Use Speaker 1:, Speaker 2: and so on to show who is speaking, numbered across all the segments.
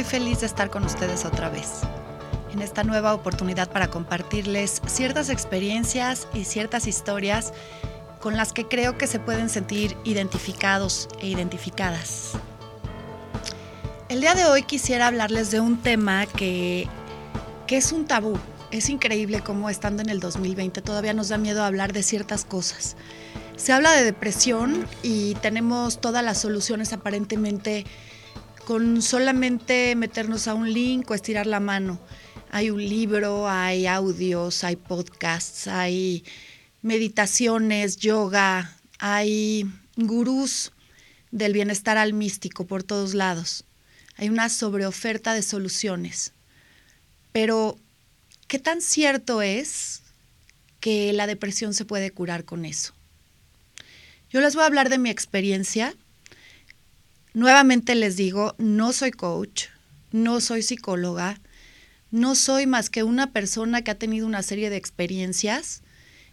Speaker 1: estoy feliz de estar con ustedes otra vez, en esta nueva oportunidad para compartirles ciertas experiencias y ciertas historias con las que creo que se pueden sentir identificados e identificadas. El día de hoy quisiera hablarles de un tema que, que es un tabú. Es increíble cómo estando en el 2020 todavía nos da miedo hablar de ciertas cosas. Se habla de depresión y tenemos todas las soluciones aparentemente con solamente meternos a un link o estirar la mano. Hay un libro, hay audios, hay podcasts, hay meditaciones, yoga, hay gurús del bienestar al místico por todos lados. Hay una sobreoferta de soluciones. Pero, ¿qué tan cierto es que la depresión se puede curar con eso? Yo les voy a hablar de mi experiencia Nuevamente les digo, no soy coach, no soy psicóloga, no soy más que una persona que ha tenido una serie de experiencias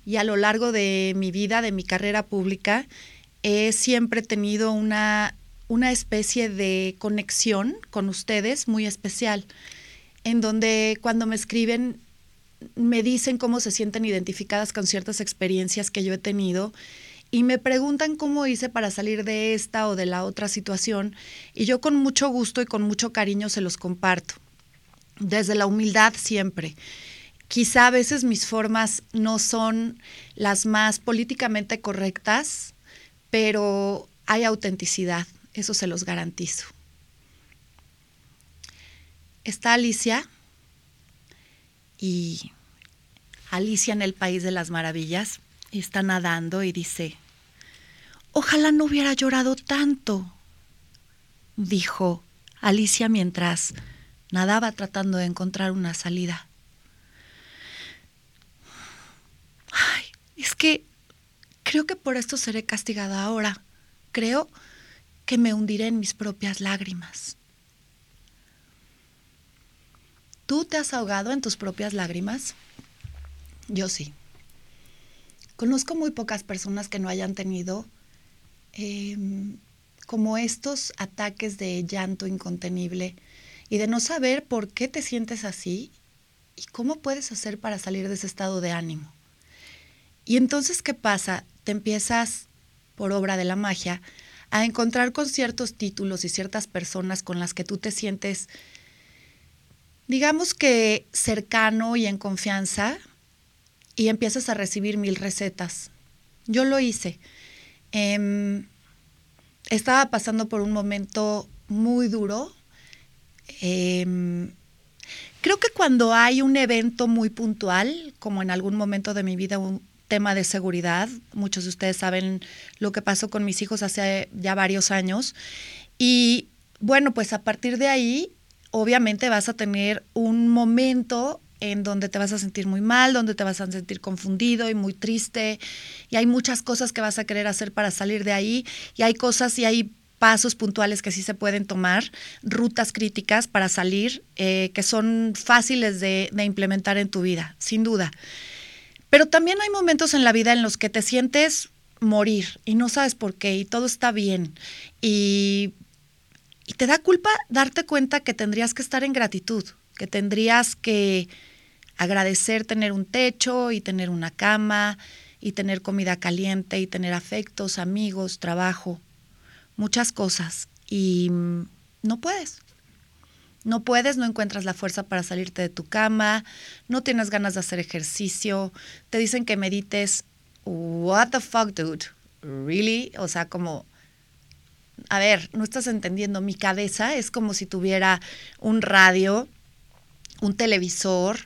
Speaker 1: y a lo largo de mi vida, de mi carrera pública, he siempre tenido una, una especie de conexión con ustedes muy especial, en donde cuando me escriben me dicen cómo se sienten identificadas con ciertas experiencias que yo he tenido y me preguntan cómo hice para salir de esta o de la otra situación y yo con mucho gusto y con mucho cariño se los comparto. Desde la humildad siempre. Quizá a veces mis formas no son las más políticamente correctas, pero hay autenticidad, eso se los garantizo. Está Alicia y Alicia en el País de las Maravillas está nadando y dice, ojalá no hubiera llorado tanto, dijo Alicia mientras nadaba tratando de encontrar una salida. Ay, es que creo que por esto seré castigada ahora. Creo que me hundiré en mis propias lágrimas. ¿Tú te has ahogado en tus propias lágrimas? Yo sí. Conozco muy pocas personas que no hayan tenido em, como estos ataques de llanto incontenible y de no saber por qué te sientes así y cómo puedes hacer para salir de ese estado de ánimo. Y entonces, ¿qué pasa? Te empiezas, por obra de la magia, a encontrar con ciertos títulos y ciertas personas con las que tú te sientes, digamos que cercano y en confianza, y empiezas a recibir mil recetas. Yo lo hice. Em, estaba pasando por un momento muy duro. Em, creo que cuando hay un evento muy puntual, como en algún momento de mi vida un tema de seguridad, muchos de ustedes saben lo que pasó con mis hijos hace ya varios años, y bueno, pues a partir de ahí, obviamente vas a tener un momento en donde te vas a sentir muy mal, donde te vas a sentir confundido y muy triste, y hay muchas cosas que vas a querer hacer para salir de ahí, y hay cosas y hay pasos puntuales que sí se pueden tomar, rutas críticas para salir, eh, que son fáciles de, implementar en tu vida, sin duda. Pero también hay momentos en la vida en los que te sientes morir y no sabes por qué y todo está bien y te da culpa darte cuenta que tendrías que estar en gratitud, que tendrías que agradecer tener un techo y tener una cama y tener comida caliente y tener afectos, amigos, trabajo, muchas cosas. Y mm, no puedes. No puedes, no encuentras la fuerza para salirte de tu cama, no tienes ganas de hacer ejercicio, te dicen que medites. What the fuck, dude? Really? O sea, como, a ver, no estás entendiendo, mi cabeza es como si tuviera un radio, un televisor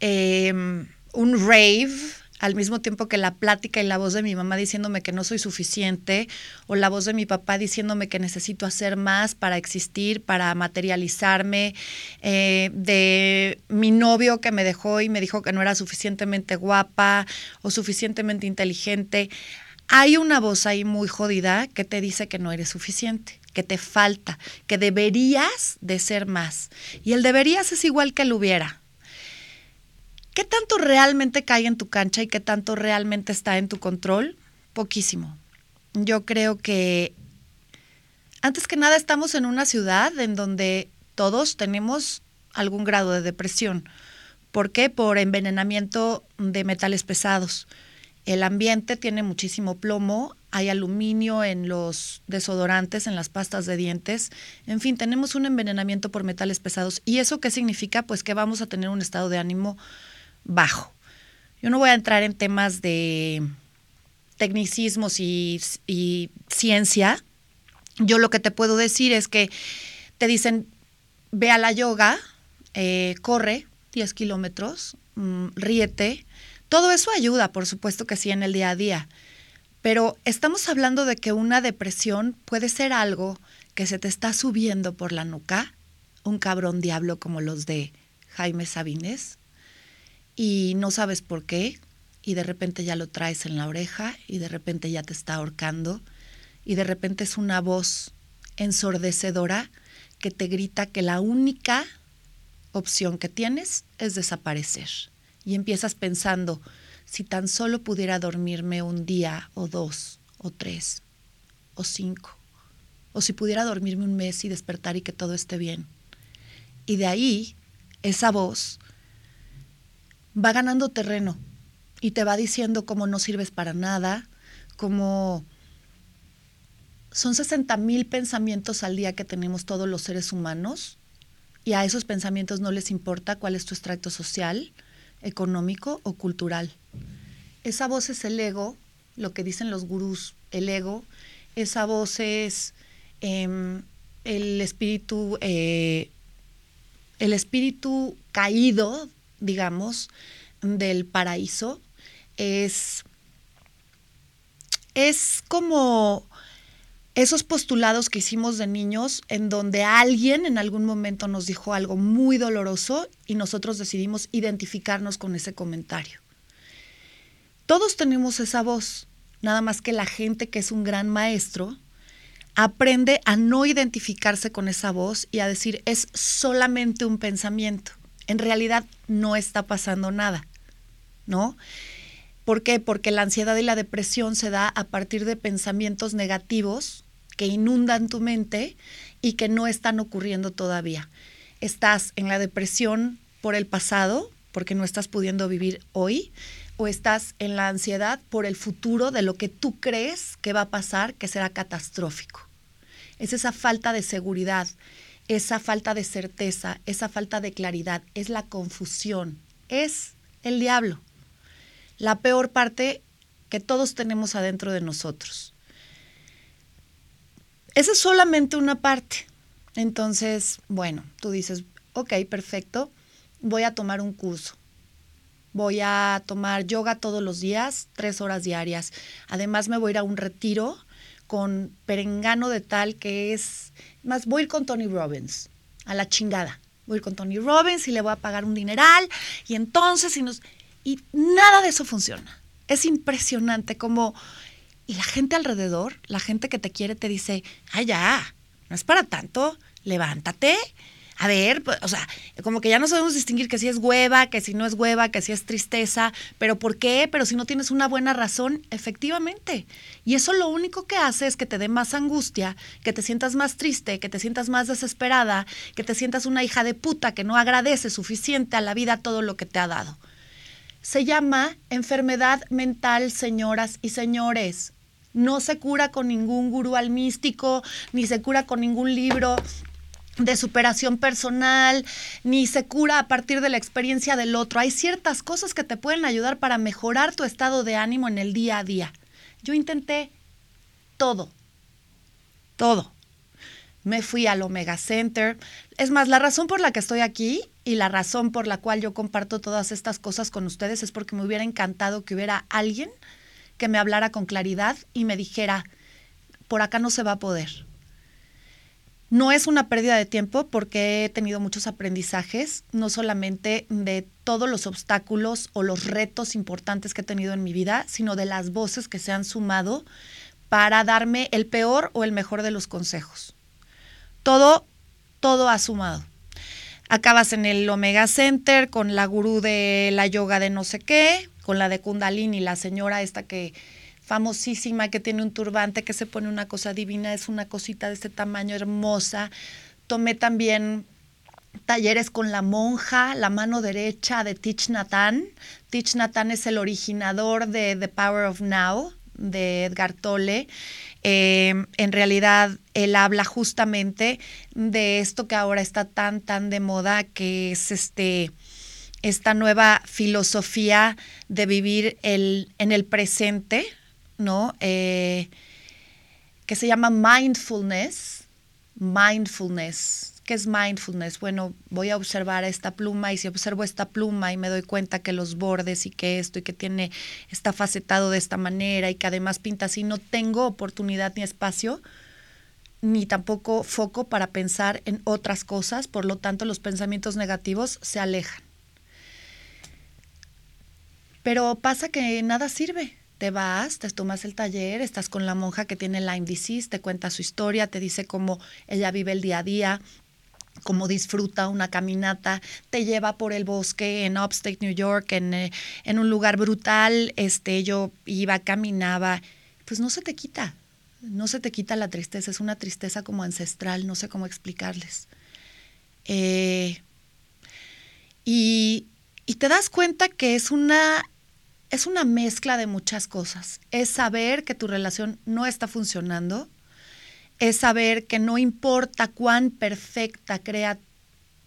Speaker 1: Em, un rave al mismo tiempo que la plática y la voz de mi mamá diciéndome que no soy suficiente, o la voz de mi papá diciéndome que necesito hacer más para existir, para materializarme, eh, de mi novio que me dejó y me dijo que no era suficientemente guapa o suficientemente inteligente. Hay una voz ahí muy jodida que te dice que no eres suficiente que te falta, que deberías de ser más. Y el deberías es igual que el hubiera. ¿Qué tanto realmente cae en tu cancha y qué tanto realmente está en tu control? Poquísimo. Yo creo que antes que nada estamos en una ciudad en donde todos tenemos algún grado de depresión. ¿Por qué? Por envenenamiento de metales pesados. El ambiente tiene muchísimo plomo, hay aluminio en los desodorantes, en las pastas de dientes. En fin, tenemos un envenenamiento por metales pesados. ¿Y eso qué significa? Pues que vamos a tener un estado de ánimo bajo. Yo no voy a entrar en temas de tecnicismos y, ciencia. Yo lo que te puedo decir es que te dicen, ve a la yoga, eh, corre 10 kilómetros, mm, ríete. Todo eso ayuda, por supuesto que sí, en el día a día. Pero estamos hablando de que una depresión puede ser algo que se te está subiendo por la nuca, un cabrón diablo como los de Jaime Sabines, y no sabes por qué, y de repente ya lo traes en la oreja, y de repente ya te está ahorcando, y de repente es una voz ensordecedora que te grita que la única opción que tienes es desaparecer. Y empiezas pensando, si tan solo pudiera dormirme un día o dos o tres o cinco, o si pudiera dormirme un mes y despertar y que todo esté bien. Y de ahí, esa voz va ganando terreno y te va diciendo cómo no sirves para nada, cómo son 60 mil pensamientos al día que tenemos todos los seres humanos y a esos pensamientos no les importa cuál es tu extracto social, económico o cultural. Esa voz es el ego, lo que dicen los gurús, el ego. Esa voz es em, el espíritu, eh, el espíritu caído, digamos, del paraíso. Es, es como esos postulados que hicimos de niños en donde alguien en algún momento nos dijo algo muy doloroso y nosotros decidimos identificarnos con ese comentario. Todos tenemos esa voz, nada más que la gente que es un gran maestro aprende a no identificarse con esa voz y a decir es solamente un pensamiento. En realidad no está pasando nada, ¿no? ¿Por qué? Porque la ansiedad y la depresión se da a partir de pensamientos negativos que inundan tu mente y que no están ocurriendo todavía. Estás en la depresión por el pasado, porque no estás pudiendo vivir hoy, o estás en la ansiedad por el futuro de lo que tú crees que va a pasar, que será catastrófico. Es esa falta de seguridad, esa falta de certeza, esa falta de claridad, es la confusión, es el diablo. La peor parte que todos tenemos adentro de nosotros. Esa es solamente una parte. Entonces, bueno, tú dices, ok, perfecto, voy a tomar un curso. Voy a tomar yoga todos los días, tres horas diarias. Además, me voy a ir a un retiro con perengano de tal que es, más voy a ir con Tony Robbins, a la chingada. Voy a ir con Tony Robbins y le voy a pagar un dineral y entonces, y, nos, y nada de eso funciona. Es impresionante como y la gente alrededor, la gente que te quiere, te dice, ay, ya, no es para tanto, levántate. A ver, pues, o sea, como que ya no sabemos distinguir que si es hueva, que si no es hueva, que si es tristeza, pero ¿por qué? Pero si no tienes una buena razón, efectivamente. Y eso lo único que hace es que te dé más angustia, que te sientas más triste, que te sientas más desesperada, que te sientas una hija de puta que no agradece suficiente a la vida todo lo que te ha dado. Se llama enfermedad mental, señoras y señores no se cura con ningún gurú al místico, ni se cura con ningún libro de superación personal, ni se cura a partir de la experiencia del otro. Hay ciertas cosas que te pueden ayudar para mejorar tu estado de ánimo en el día a día. Yo intenté todo, todo. Me fui al Omega Center. Es más, la razón por la que estoy aquí y la razón por la cual yo comparto todas estas cosas con ustedes es porque me hubiera encantado que hubiera alguien que me hablara con claridad y me dijera, por acá no se va a poder. No es una pérdida de tiempo porque he tenido muchos aprendizajes, no solamente de todos los obstáculos o los retos importantes que he tenido en mi vida, sino de las voces que se han sumado para darme el peor o el mejor de los consejos. Todo, todo ha sumado. Acabas en el Omega Center con la gurú de la yoga de no sé qué, con la de Kundalini, la señora esta que famosísima, que tiene un turbante, que se pone una cosa divina, es una cosita de este tamaño hermosa. Tomé también talleres con la monja, la mano derecha de Tich Nathan. Tich Nathan es el originador de The Power of Now, de Edgar Tolle. Em, en realidad, él habla justamente de esto que ahora está tan, tan de moda, que es este, esta nueva filosofía de vivir el, en el presente, ¿no? Eh, que se llama mindfulness. Mindfulness ¿Qué es mindfulness? Bueno, voy a observar esta pluma y si observo esta pluma y me doy cuenta que los bordes y que esto y que tiene, está facetado de esta manera y que además pinta así, no tengo oportunidad ni espacio ni tampoco foco para pensar en otras cosas, por lo tanto los pensamientos negativos se alejan. Pero pasa que nada sirve te vas, te tomas el taller, estás con la monja que tiene Lyme disease, te cuenta su historia, te dice cómo ella vive el día a día, cómo disfruta una caminata, te lleva por el bosque en Upstate New York, en, eh, en, un lugar brutal, este, yo iba, caminaba, pues no se te quita, no se te quita la tristeza, es una tristeza como ancestral, no sé cómo explicarles. Eh, y, y te das cuenta que es una, es una mezcla de muchas cosas, es saber que tu relación no está funcionando, es saber que no importa cuán perfecta crea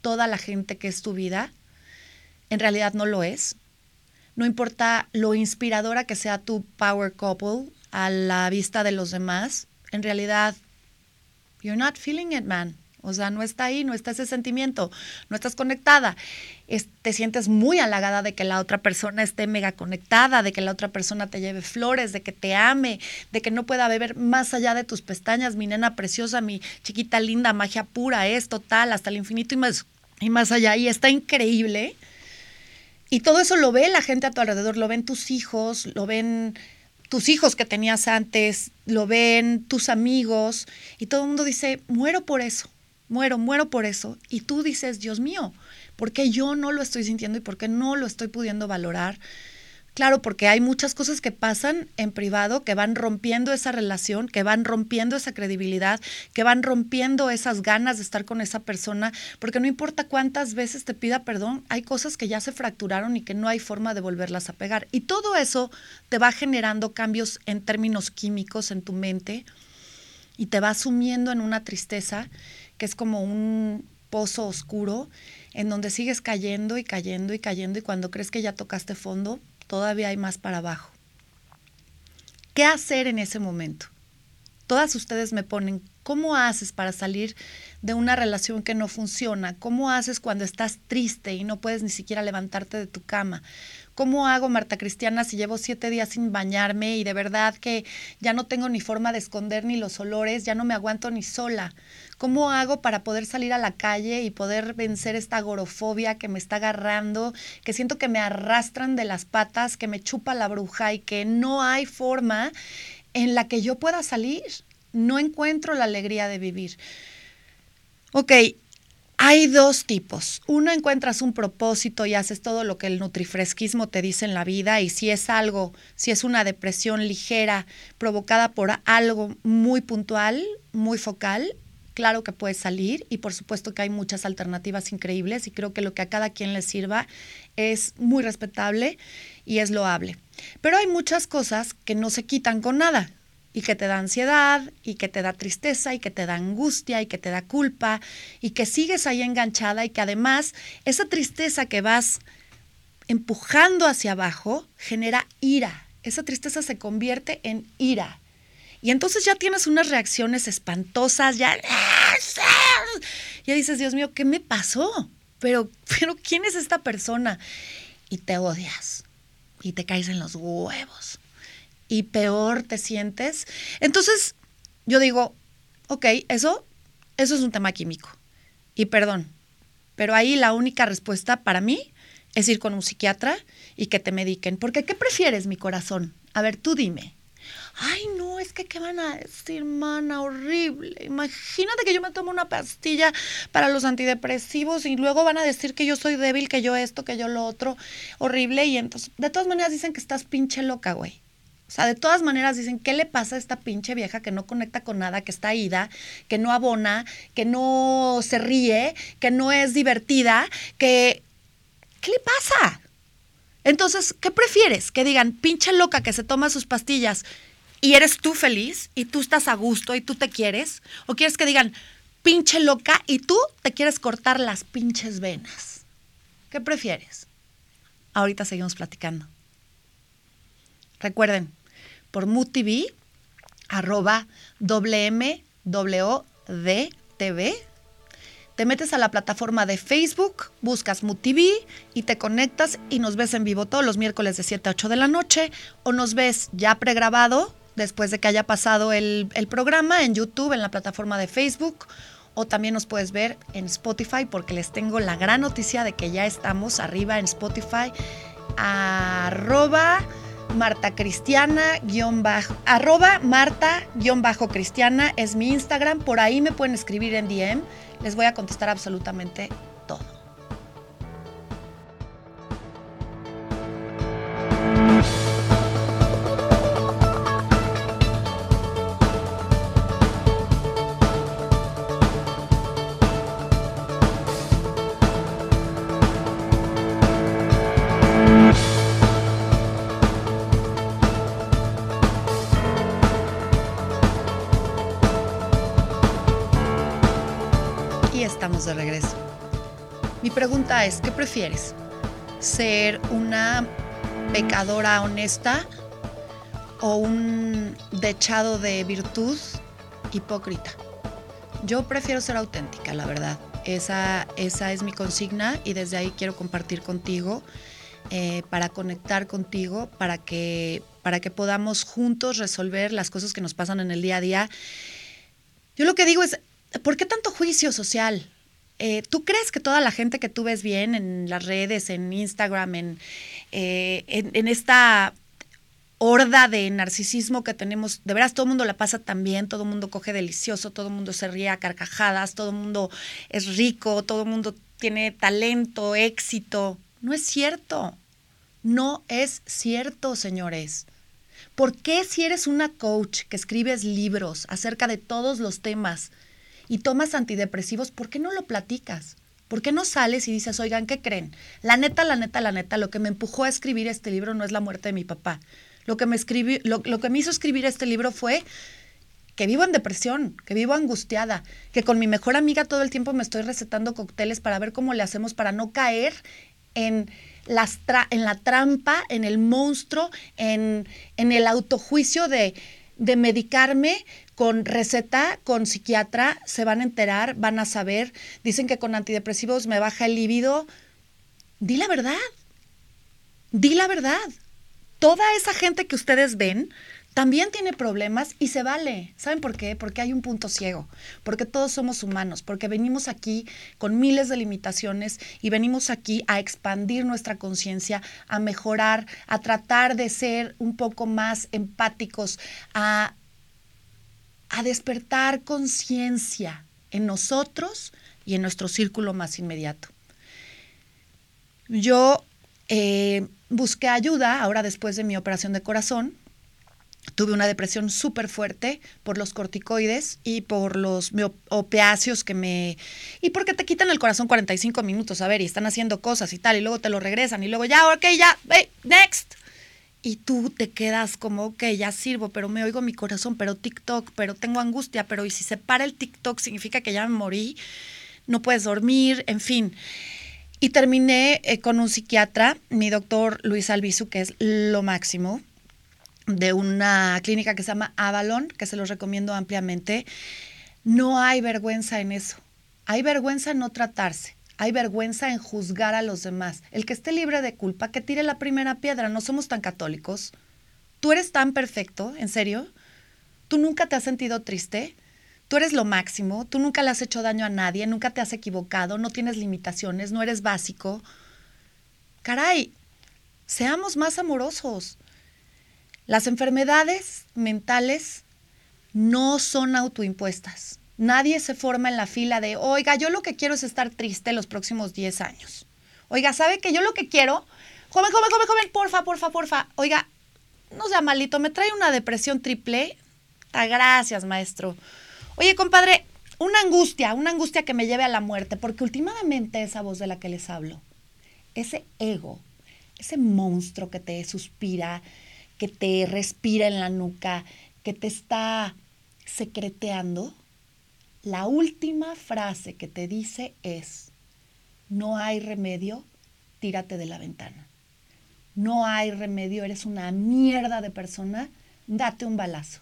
Speaker 1: toda la gente que es tu vida, en realidad no lo es. No importa lo inspiradora que sea tu power couple a la vista de los demás, en realidad, you're not feeling it, man. O sea, no está ahí, no está ese sentimiento, no estás conectada. te sientes muy halagada de que la otra persona esté mega conectada, de que la otra persona te lleve flores, de que te ame, de que no pueda beber más allá de tus pestañas, mi nena preciosa, mi chiquita linda, magia pura, es total, hasta el infinito y más, y más allá. Y está increíble. Y todo eso lo ve la gente a tu alrededor, lo ven tus hijos, lo ven tus hijos que tenías antes, lo ven tus amigos, y todo el mundo dice, muero por eso muero, muero por eso. Y tú dices, Dios mío, ¿por qué yo no lo estoy sintiendo y por qué no lo estoy pudiendo valorar? Claro, porque hay muchas cosas que pasan en privado que van rompiendo esa relación, que van rompiendo esa credibilidad, que van rompiendo esas ganas de estar con esa persona, porque no importa cuántas veces te pida perdón, hay cosas que ya se fracturaron y que no hay forma de volverlas a pegar. Y todo eso te va generando cambios en términos químicos en tu mente y te va sumiendo en una tristeza que es como un pozo oscuro en donde sigues cayendo y cayendo y cayendo y cuando crees que ya tocaste fondo, todavía hay más para abajo. ¿Qué hacer en ese momento? Todas ustedes me ponen, ¿cómo haces para salir de una relación que no funciona? ¿Cómo haces cuando estás triste y no puedes ni siquiera levantarte de tu cama? ¿Cómo hago, Marta Cristiana, si llevo siete días sin bañarme y de verdad que ya no tengo ni forma de esconder ni los olores, ya no me aguanto ni sola? ¿Cómo hago para poder salir a la calle y poder vencer esta agorofobia que me está agarrando, que siento que me arrastran de las patas, que me chupa la bruja y que no hay forma en la que yo pueda salir? No encuentro la alegría de vivir. Ok, hay dos tipos. Uno, encuentras un propósito y haces todo lo que el nutrifresquismo te dice en la vida y si es algo, si es una depresión ligera provocada por algo muy puntual, muy focal, claro que puedes salir y por supuesto que hay muchas alternativas increíbles y creo que lo que a cada quien le sirva es muy respetable y es loable. Pero hay muchas cosas que no se quitan con nada y que te da ansiedad y que te da tristeza y que te da angustia y que te da culpa y que sigues ahí enganchada y que además esa tristeza que vas empujando hacia abajo genera ira. Esa tristeza se convierte en ira. Y entonces ya tienes unas reacciones espantosas, ya... Ya dices, Dios mío, ¿qué me pasó? Pero, pero, ¿quién es esta persona? Y te odias y te caes en los huevos y peor te sientes. Entonces, yo digo, ok, eso, eso es un tema químico. Y perdón, pero ahí la única respuesta para mí es ir con un psiquiatra y que te mediquen. Porque, ¿qué prefieres, mi corazón? A ver, tú dime. Ay, no, es que ¿qué van a decir, mana? Horrible. Imagínate que yo me tomo una pastilla para los antidepresivos y luego van a decir que yo soy débil, que yo esto, que yo lo otro. Horrible. Y entonces, de todas maneras dicen que estás pinche loca, güey. O sea, de todas maneras dicen, ¿qué le pasa a esta pinche vieja que no conecta con nada, que está ida, que no abona, que no se ríe, que no es divertida, que... ¿Qué le pasa? Entonces, ¿qué prefieres? Que digan, pinche loca que se toma sus pastillas y eres tú feliz y tú estás a gusto y tú te quieres? ¿O quieres que digan, pinche loca y tú te quieres cortar las pinches venas? ¿Qué prefieres? Ahorita seguimos platicando. Recuerden, por MUTV, arroba WMWDTV. Te metes a la plataforma de Facebook, buscas MUTV y te conectas y nos ves en vivo todos los miércoles de 7 a 8 de la noche o nos ves ya pregrabado después de que haya pasado el, el programa en YouTube, en la plataforma de Facebook o también nos puedes ver en Spotify porque les tengo la gran noticia de que ya estamos arriba en Spotify arroba Marta Cristiana, guion bajo, arroba Marta, guion bajo Cristiana es mi Instagram. Por ahí me pueden escribir en DM. Les voy a contestar absolutamente todo. De regreso. Mi pregunta es, ¿qué prefieres? ¿Ser una pecadora honesta o un dechado de virtud hipócrita? Yo prefiero ser auténtica, la verdad. Esa, esa es mi consigna y desde ahí quiero compartir contigo eh, para conectar contigo, para que, para que podamos juntos resolver las cosas que nos pasan en el día a día. Yo lo que digo es, ¿por qué tanto juicio social? Eh, ¿Tú crees que toda la gente que tú ves bien en las redes, en Instagram, en, eh, en, esta horda de narcisismo que tenemos, de veras todo el mundo la pasa tan bien, todo el mundo coge delicioso, todo el mundo se ríe a carcajadas, todo el mundo es rico, todo el mundo tiene talento, éxito. No es cierto. No es cierto, señores. ¿Por qué si eres una coach que escribes libros acerca de todos los temas, y tomas antidepresivos, ¿por qué no lo platicas? ¿Por qué no sales y dices, oigan, ¿qué creen? La neta, la neta, la neta, lo que me empujó a escribir este libro no es la muerte de mi papá. Lo que me, escribí, lo, que me hizo escribir este libro fue que vivo en depresión, que vivo angustiada, que con mi mejor amiga todo el tiempo me estoy recetando cócteles para ver cómo le hacemos para no caer en, la trampa, en el monstruo, en el autojuicio de, de medicarme con receta, con psiquiatra, se van a enterar, van a saber. Dicen que con antidepresivos me baja el líbido. Di la verdad. Di la verdad. Toda esa gente que ustedes ven también tiene problemas y se vale. ¿Saben por qué? Porque hay un punto ciego, porque todos somos humanos, porque venimos aquí con miles de limitaciones y venimos aquí a expandir nuestra conciencia, a mejorar, a tratar de ser un poco más empáticos, a a despertar conciencia en nosotros y en nuestro círculo más inmediato. Yo eh, busqué ayuda ahora después de mi operación de corazón. Tuve una depresión súper fuerte por los corticoides y por los opiáceos que me... Y porque te quitan el corazón 45 minutos, a ver, y están haciendo cosas y tal, y luego te lo regresan, y luego ya, ok, ya, hey, next. Y tú te quedas como, ok, ya sirvo, pero me oigo mi corazón, pero TikTok, pero tengo angustia, pero y si se para el TikTok significa que ya me morí, no puedes dormir, en fin. Y terminé eh, con un psiquiatra, mi doctor Luis Albizu, que es lo máximo, de una clínica que se llama Avalon, que se los recomiendo ampliamente. No hay vergüenza en eso. Hay vergüenza en no tratarse. Hay vergüenza en juzgar a los demás. El que esté libre de culpa, que tire la primera piedra. No somos tan católicos. Tú eres tan perfecto, ¿en serio? ¿Tú nunca te has sentido triste? Tú eres lo máximo, tú nunca le has hecho daño a nadie, nunca te has equivocado, no tienes limitaciones, no eres básico. Caray, seamos más amorosos. Las enfermedades mentales no son autoimpuestas. Nadie se forma en la fila de, oiga, yo lo que quiero es estar triste los próximos 10 años. Oiga, ¿sabe que yo lo que quiero? Joven, joven, joven, joven, porfa, porfa, porfa. Oiga, no sea malito, me trae una depresión triple. Ah, gracias, maestro. Oye, compadre, una angustia, una angustia que me lleve a la muerte, porque últimamente esa voz de la que les hablo, ese ego, ese monstruo que te suspira, que te respira en la nuca, que te está secreteando, la última frase que te dice es, no hay remedio, tírate de la ventana. No hay remedio, eres una mierda de persona, date un balazo.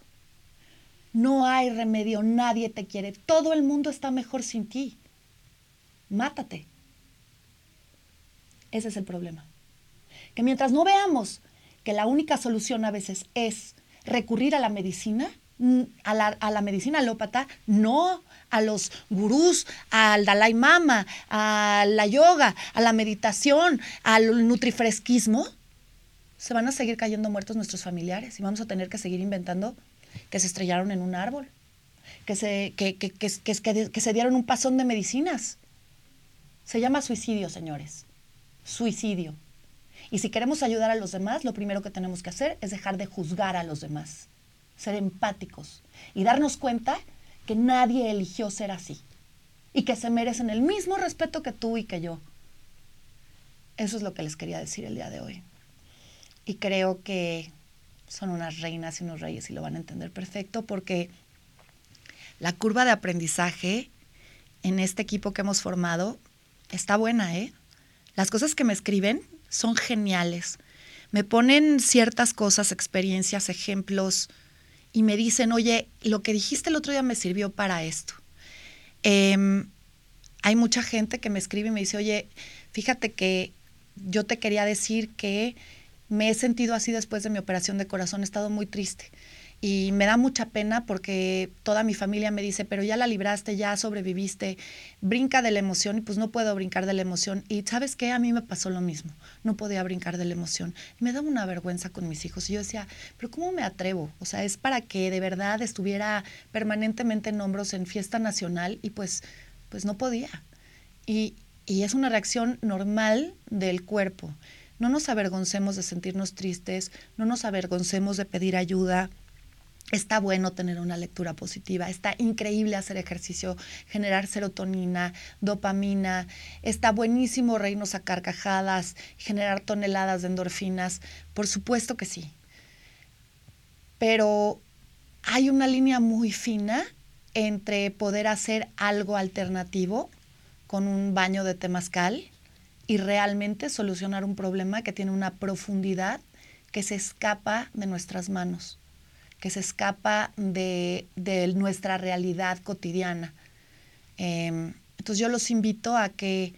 Speaker 1: No hay remedio, nadie te quiere, todo el mundo está mejor sin ti. Mátate. Ese es el problema. Que mientras no veamos que la única solución a veces es recurrir a la medicina, mm, a la, medicina alópata, no a los gurús, al Dalai Mama, a la yoga, a la meditación, al nutrifresquismo, se van a seguir cayendo muertos nuestros familiares y vamos a tener que seguir inventando que se estrellaron en un árbol, que se, que, que, que se dieron un pasón de medicinas. Se llama suicidio, señores. Suicidio. Y si queremos ayudar a los demás, lo primero que tenemos que hacer es dejar de juzgar a los demás, ser empáticos y darnos cuenta que nadie eligió ser así y que se merecen el mismo respeto que tú y que yo. Eso es lo que les quería decir el día de hoy. Y creo que son unas reinas y unos reyes y lo van a entender perfecto porque la curva de aprendizaje en este equipo que hemos formado está buena, ¿eh? Las cosas que me escriben son geniales. Me ponen ciertas cosas, experiencias, ejemplos y me dicen, oye, lo que dijiste el otro día me sirvió para esto. Em, hay mucha gente que me escribe y me dice, oye, fíjate que yo te quería decir que me he sentido así después de mi operación de corazón, he estado muy triste. Y me da mucha pena porque toda mi familia me dice, pero ya la libraste, ya sobreviviste, brinca de la emoción y pues no puedo brincar de la emoción. Y sabes qué, a mí me pasó lo mismo, no podía brincar de la emoción. Me daba una vergüenza con mis hijos. Y yo decía, pero ¿cómo me atrevo? O sea, es para que de verdad estuviera permanentemente en hombros en fiesta nacional y pues, pues no podía. Y, y es una reacción normal del cuerpo. No nos avergoncemos de sentirnos tristes, no nos avergoncemos de pedir ayuda Está bueno tener una lectura positiva, está increíble hacer ejercicio, generar serotonina, dopamina, está buenísimo reírnos a carcajadas, generar toneladas de endorfinas, por supuesto que sí. Pero hay una línea muy fina entre poder hacer algo alternativo con un baño de temazcal y realmente solucionar un problema que tiene una profundidad que se escapa de nuestras manos que se escapa de, nuestra realidad cotidiana. Em, entonces yo los invito a que,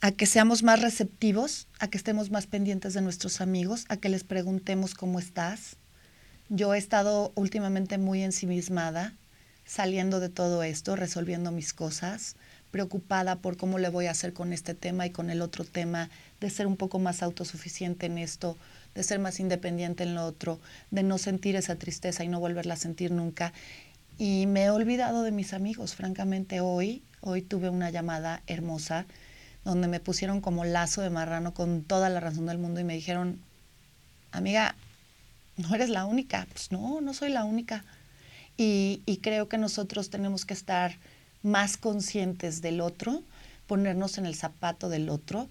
Speaker 1: a que seamos más receptivos, a que estemos más pendientes de nuestros amigos, a que les preguntemos cómo estás. Yo he estado últimamente muy ensimismada, saliendo de todo esto, resolviendo mis cosas, preocupada por cómo le voy a hacer con este tema y con el otro tema, de ser un poco más autosuficiente en esto, de ser más independiente en lo otro, de no sentir esa tristeza y no volverla a sentir nunca. Y me he olvidado de mis amigos, francamente, hoy, hoy tuve una llamada hermosa donde me pusieron como lazo de marrano con toda la razón del mundo y me dijeron, amiga, no eres la única. Pues no, no soy la única. Y, y creo que nosotros tenemos que estar más conscientes del otro, ponernos en el zapato del otro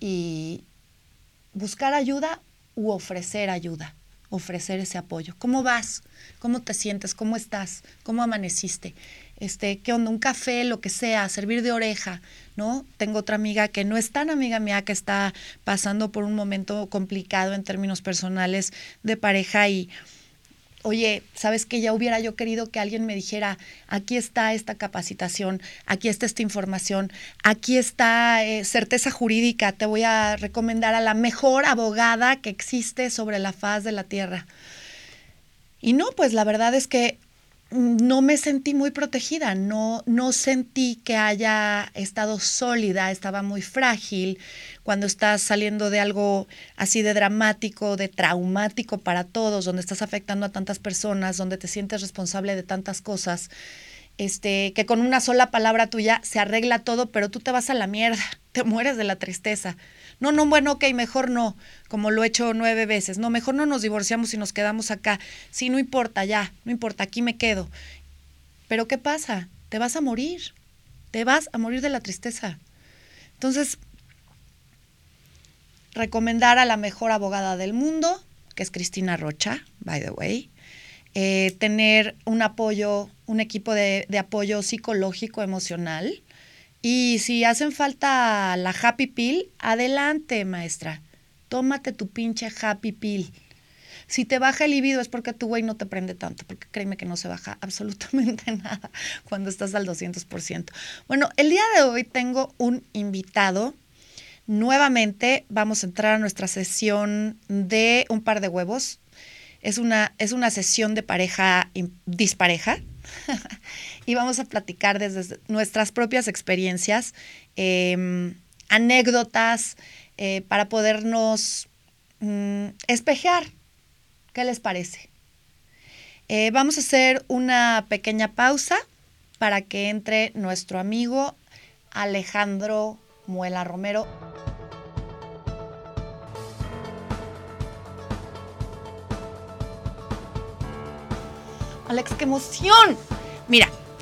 Speaker 1: y buscar ayuda u ofrecer ayuda, ofrecer ese apoyo. ¿Cómo vas? ¿Cómo te sientes? ¿Cómo estás? ¿Cómo amaneciste? Este, ¿qué onda? Un café, lo que sea, servir de oreja, ¿no? Tengo otra amiga que no es tan amiga mía, que está pasando por un momento complicado en términos personales de pareja y oye, ¿sabes que ya hubiera yo querido que alguien me dijera, aquí está esta capacitación, aquí está esta información, aquí está eh, certeza jurídica, te voy a recomendar a la mejor abogada que existe sobre la faz de la tierra? Y no, pues la verdad es que no me sentí muy protegida, no, no sentí que haya estado sólida, estaba muy frágil. Cuando estás saliendo de algo así de dramático, de traumático para todos, donde estás afectando a tantas personas, donde te sientes responsable de tantas cosas, este, que con una sola palabra tuya se arregla todo, pero tú te vas a la mierda, te mueres de la tristeza. No, no, bueno, ok, mejor no, como lo he hecho nueve veces. No, mejor no nos divorciamos y nos quedamos acá. Sí, no importa, ya, no importa, aquí me quedo. Pero ¿qué pasa? Te vas a morir. Te vas a morir de la tristeza. Entonces, recomendar a la mejor abogada del mundo, que es Cristina Rocha, by the way. Eh, tener un apoyo, un equipo de, de, apoyo psicológico, emocional. Y si hacen falta la happy pill, adelante, maestra. Tómate tu pinche happy pill. Si te baja el libido es porque tu güey no te prende tanto, porque créeme que no se baja absolutamente nada cuando estás al 200%. Bueno, el día de hoy tengo un invitado. Nuevamente vamos a entrar a nuestra sesión de un par de huevos. Es una, es una sesión de pareja dispareja y vamos a platicar desde nuestras propias experiencias, eh, anécdotas, eh, para podernos mm, espejear ¿Qué les parece? Eh, vamos a hacer una pequeña pausa para que entre nuestro amigo Alejandro Muela Romero. Alex, qué emoción.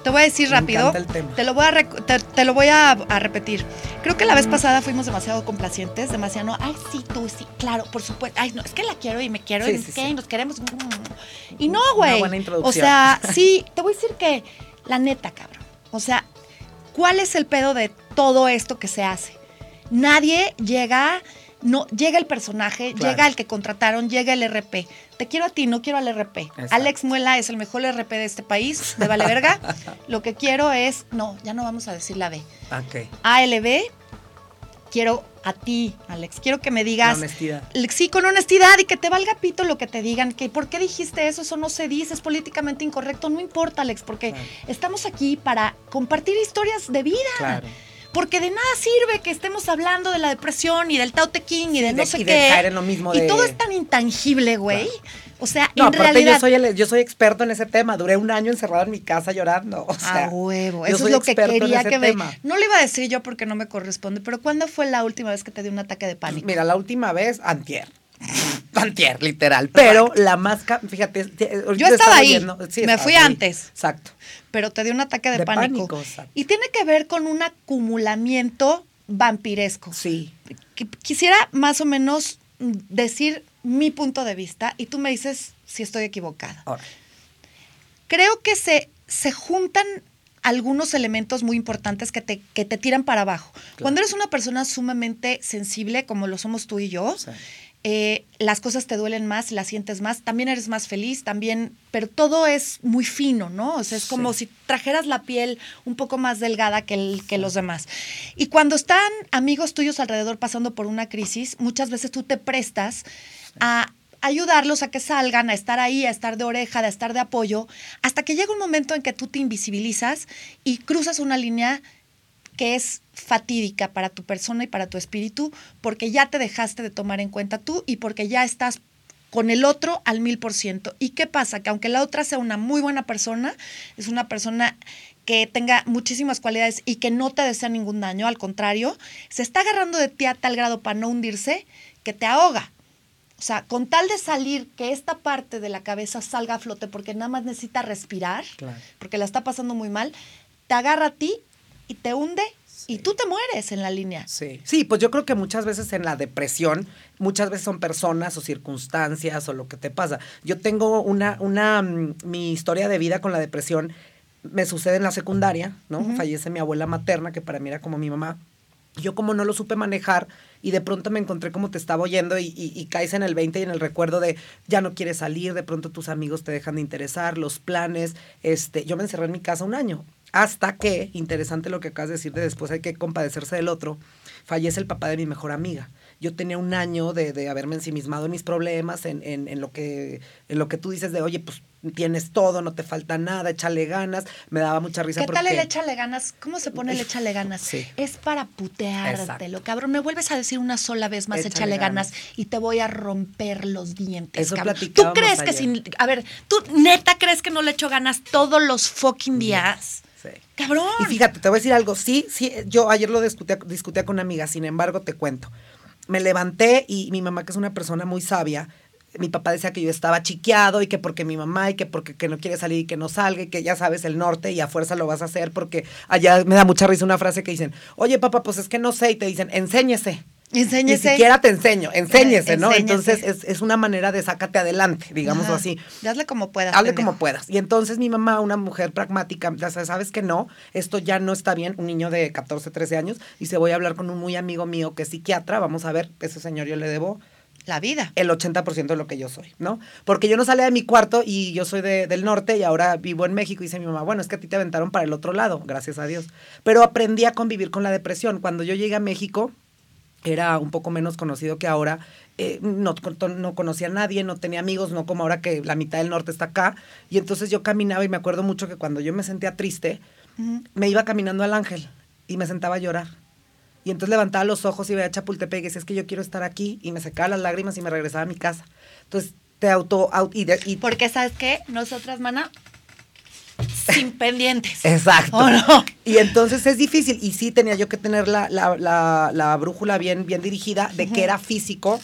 Speaker 1: Te voy a decir rápido. Te lo voy a te, lo voy a, repetir. Creo que la vez pasada fuimos demasiado complacientes, demasiado, ay, sí, tú, sí, claro, por supuesto. Ay, no, es que la quiero y me quiero y, nos queremos. Y no, güey. O sea, sí, te voy a decir que la neta, cabrón. O sea, ¿cuál es el pedo de todo esto que se hace? Nadie llega no llega el personaje, llega el que contrataron, llega el RP. Te quiero a ti, no quiero al RP. Alex Muela es el mejor RP de este país, de Vale Verga. Lo que quiero es, no, ya no vamos a decir la B.
Speaker 2: Ok.
Speaker 1: ALB, quiero a ti, Alex. Quiero que me digas.
Speaker 2: Con honestidad.
Speaker 1: Sí, con honestidad y que te valga pito lo que te digan. Que por qué dijiste eso, eso no se dice, es políticamente incorrecto. No importa, Alex, porque estamos aquí para compartir historias de vida. Claro porque de nada sirve que estemos hablando de la depresión y del Tao Te King y de no sé
Speaker 2: y
Speaker 1: qué.
Speaker 2: De caer en lo mismo
Speaker 1: y todo es tan intangible, güey. O sea, en realidad.
Speaker 2: Yo soy, yo soy experto en ese tema. Duré un año encerrado en mi casa llorando. O sea,
Speaker 1: a huevo. Eso es lo que quería que me. No lo iba a decir yo porque no me corresponde, pero ¿cuándo fue la última vez que te dio un ataque de pánico?
Speaker 2: Mira, la última vez, antier. Antier, literal. Pero la más. Fíjate.
Speaker 1: Yo estaba ahí. me fui antes.
Speaker 2: Exacto.
Speaker 1: Pero te dio un ataque de, pánico. y tiene que ver con un acumulamiento vampiresco.
Speaker 2: Sí.
Speaker 1: Quisiera más o menos decir mi punto de vista y tú me dices si estoy equivocada. Creo que se, se juntan algunos elementos muy importantes que te, que te tiran para abajo. Cuando eres una persona sumamente sensible, como lo somos tú y yo, eh, las cosas te duelen más, las sientes más, también eres más feliz, también, pero todo es muy fino, ¿no? O sea, es como si trajeras la piel un poco más delgada que, el, que los demás. Y cuando están amigos tuyos alrededor pasando por una crisis, muchas veces tú te prestas a ayudarlos a que salgan, a estar ahí, a estar de oreja, a estar de apoyo, hasta que llega un momento en que tú te invisibilizas y cruzas una línea que es fatídica para tu persona y para tu espíritu, porque ya te dejaste de tomar en cuenta tú y porque ya estás con el otro al mil por ciento. ¿Y qué pasa? Que aunque la otra sea una muy buena persona, es una persona que tenga muchísimas cualidades y que no te desea ningún daño, al contrario, se está agarrando de ti a tal grado para no hundirse que te ahoga. O sea, con tal de salir, que esta parte de la cabeza salga a flote porque nada más necesita respirar, porque la está pasando muy mal, te agarra a ti y te hunde y tú te mueres en la línea.
Speaker 2: Sí. Sí, pues yo creo que muchas veces en la depresión, muchas veces son personas o circunstancias o lo que te pasa. Yo tengo una, una, mm, mi historia de vida con la depresión me sucede en la secundaria, ¿no? Fallece mi abuela materna, que para mí era como mi mamá. Yo como no lo supe manejar y de pronto me encontré como te estaba oyendo y, y, caes en el 20 y en el recuerdo de ya no quieres salir, de pronto tus amigos te dejan de interesar, los planes. Este, yo me encerré en mi casa un año hasta que, interesante lo que acabas de decir de después hay que compadecerse del otro, fallece el papá de mi mejor amiga. Yo tenía un año de, de haberme ensimismado en mis problemas, en, en, en, lo que, en lo que tú dices de, oye, pues tienes todo, no te falta nada, échale ganas. Me daba mucha risa.
Speaker 1: ¿Qué tal el échale ganas? ¿Cómo se pone el échale ganas? Sí. Es para puteártelo, cabrón. Me vuelves a decir una sola vez más échale, ganas. y te voy a romper los dientes.
Speaker 2: Eso
Speaker 1: cabrón. ¿Tú crees que sin. A ver, ¿tú neta crees que no le echo ganas todos los fucking días? Cabrón.
Speaker 2: Y fíjate, te voy a decir algo. Sí, sí, yo ayer lo discutía, discutía con una amiga, sin embargo, te cuento. me levanté y mi mamá, que es una persona muy sabia, mi papá decía que yo estaba chiqueado y que porque mi mamá y que porque que no quiere salir y que no salga y que ya sabes el norte y a fuerza lo vas a hacer porque allá me da mucha risa una frase que dicen, oye papá, pues es que no sé y te dicen, enséñese.
Speaker 1: Enséñese.
Speaker 2: Ni siquiera te enseño, enséñese, ¿no?
Speaker 1: Enséñese.
Speaker 2: Entonces es, es una manera de sácate adelante, digámoslo así.
Speaker 1: Hazle como puedas.
Speaker 2: Hazle
Speaker 1: pendejo.
Speaker 2: como puedas. Y entonces mi mamá, una mujer pragmática, ya sabes, sabes que no, esto ya no está bien, un niño de 14, 13 años, dice, voy a hablar con un muy amigo mío que es psiquiatra, vamos a ver, ese señor yo le debo
Speaker 1: La vida.
Speaker 2: el 80% de lo que yo soy, ¿no? Porque yo no salía de mi cuarto y yo soy de- del norte y ahora vivo en México y dice mi mamá, bueno, es que a ti te aventaron para el otro lado, gracias a Dios. Pero aprendí a convivir con la depresión. Cuando yo llegué a México, era un poco menos conocido que ahora. eh, no, no conocía a nadie, no tenía amigos, no como ahora que la mitad del norte está acá. Y entonces yo caminaba y me acuerdo mucho que cuando yo me sentía triste, me iba caminando al ángel y me sentaba a llorar. Y entonces levantaba los ojos y veía Chapultepec y decía, es que yo quiero estar aquí. Y me secaba las lágrimas y me regresaba a mi casa. Entonces te auto... au- y de- y-
Speaker 1: Porque, ¿sabes qué? Nosotras, mana, sin pendientes.
Speaker 2: Exacto.
Speaker 1: ¿O no?
Speaker 2: Y entonces es difícil. Y sí tenía yo que tener la, la, la- la brújula bien, bien dirigida de que era físico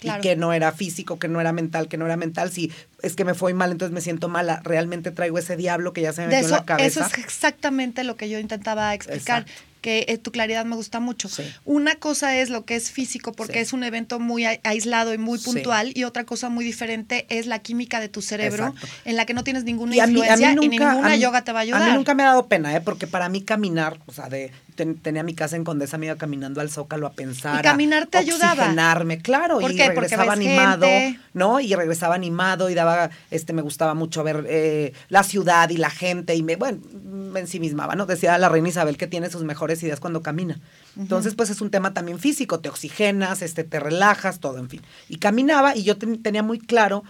Speaker 1: Claro.
Speaker 2: y que no era físico, que no era mental, que no era mental. Si es que me fue mal, entonces me siento mala. Realmente traigo ese diablo que ya se me metió en
Speaker 1: eso,
Speaker 2: la cabeza.
Speaker 1: eso es exactamente lo que yo intentaba explicar.
Speaker 2: Exacto.
Speaker 1: Que eh, tu claridad me gusta mucho.
Speaker 2: Sí.
Speaker 1: Una cosa es lo que es físico, porque
Speaker 2: Sí.
Speaker 1: es un evento muy ai- aislado y muy
Speaker 2: Sí.
Speaker 1: puntual, y otra cosa muy diferente es la química de tu cerebro,
Speaker 2: Exacto.
Speaker 1: en la que no tienes ninguna
Speaker 2: Y a mí, a
Speaker 1: influencia
Speaker 2: mí
Speaker 1: y
Speaker 2: nunca,
Speaker 1: ninguna
Speaker 2: a mí-
Speaker 1: yoga te va a ayudar.
Speaker 2: A mí nunca me ha dado pena, ¿eh? Porque para mí caminar, o sea, de ten- tenía mi casa en Condesa, me iba caminando al Zócalo a pensar.
Speaker 1: Y caminar te
Speaker 2: a
Speaker 1: ayudaba.
Speaker 2: Oxigenarme, claro.
Speaker 1: ¿Por
Speaker 2: y
Speaker 1: qué?
Speaker 2: Regresaba animado,
Speaker 1: gente.
Speaker 2: ¿no? Y regresaba animado y daba, este, me gustaba mucho ver eh, la ciudad y la gente y me, bueno, me ensimismaba, ¿no? Decía la reina Isabel que tiene sus mejores ideas cuando camina. Entonces, pues es un tema también físico, te oxigenas, este, te relajas, todo, en fin. Y caminaba y yo ten- tenía muy claro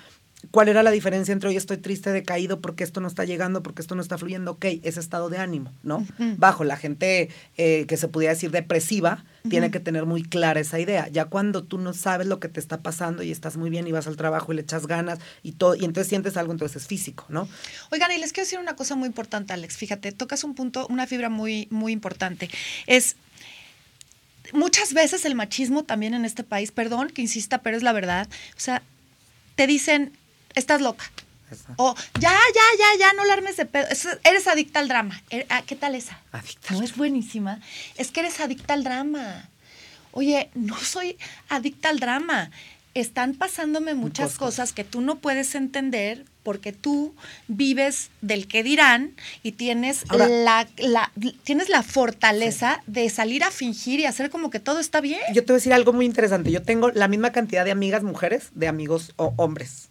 Speaker 2: cuál era la diferencia entre hoy estoy triste, decaído, porque esto no está llegando, porque esto no está fluyendo, ok, ese estado de ánimo, ¿no? Bajo la gente eh, que se pudiera decir depresiva, tiene que tener muy clara esa idea. Ya cuando tú no sabes lo que te está pasando y estás muy bien y vas al trabajo y le echas ganas y todo, y entonces sientes algo, entonces es físico, ¿no?
Speaker 1: Oigan, y les quiero decir una cosa muy importante, Alex. Fíjate, tocas un punto, una fibra muy, muy importante. Es muchas veces el machismo también en este país, perdón que insista, pero es la verdad. O sea, te dicen, estás loca.
Speaker 2: Exacto.
Speaker 1: O ya, ya, ya, ya, no la armes de pedo. Es- Eres adicta al drama. Er- ah, ¿Qué tal esa?
Speaker 2: Adicta
Speaker 1: No es buenísima. Es que eres adicta al drama. Oye, no soy adicta al drama. Están pasándome muchas cosas que tú no puedes entender porque tú vives del que dirán y tienes
Speaker 2: Ahora-
Speaker 1: la, la- tienes la fortaleza de salir a fingir y hacer como que todo está bien.
Speaker 2: Yo te voy a decir algo muy interesante. Yo tengo la misma cantidad de amigas mujeres de amigos o hombres.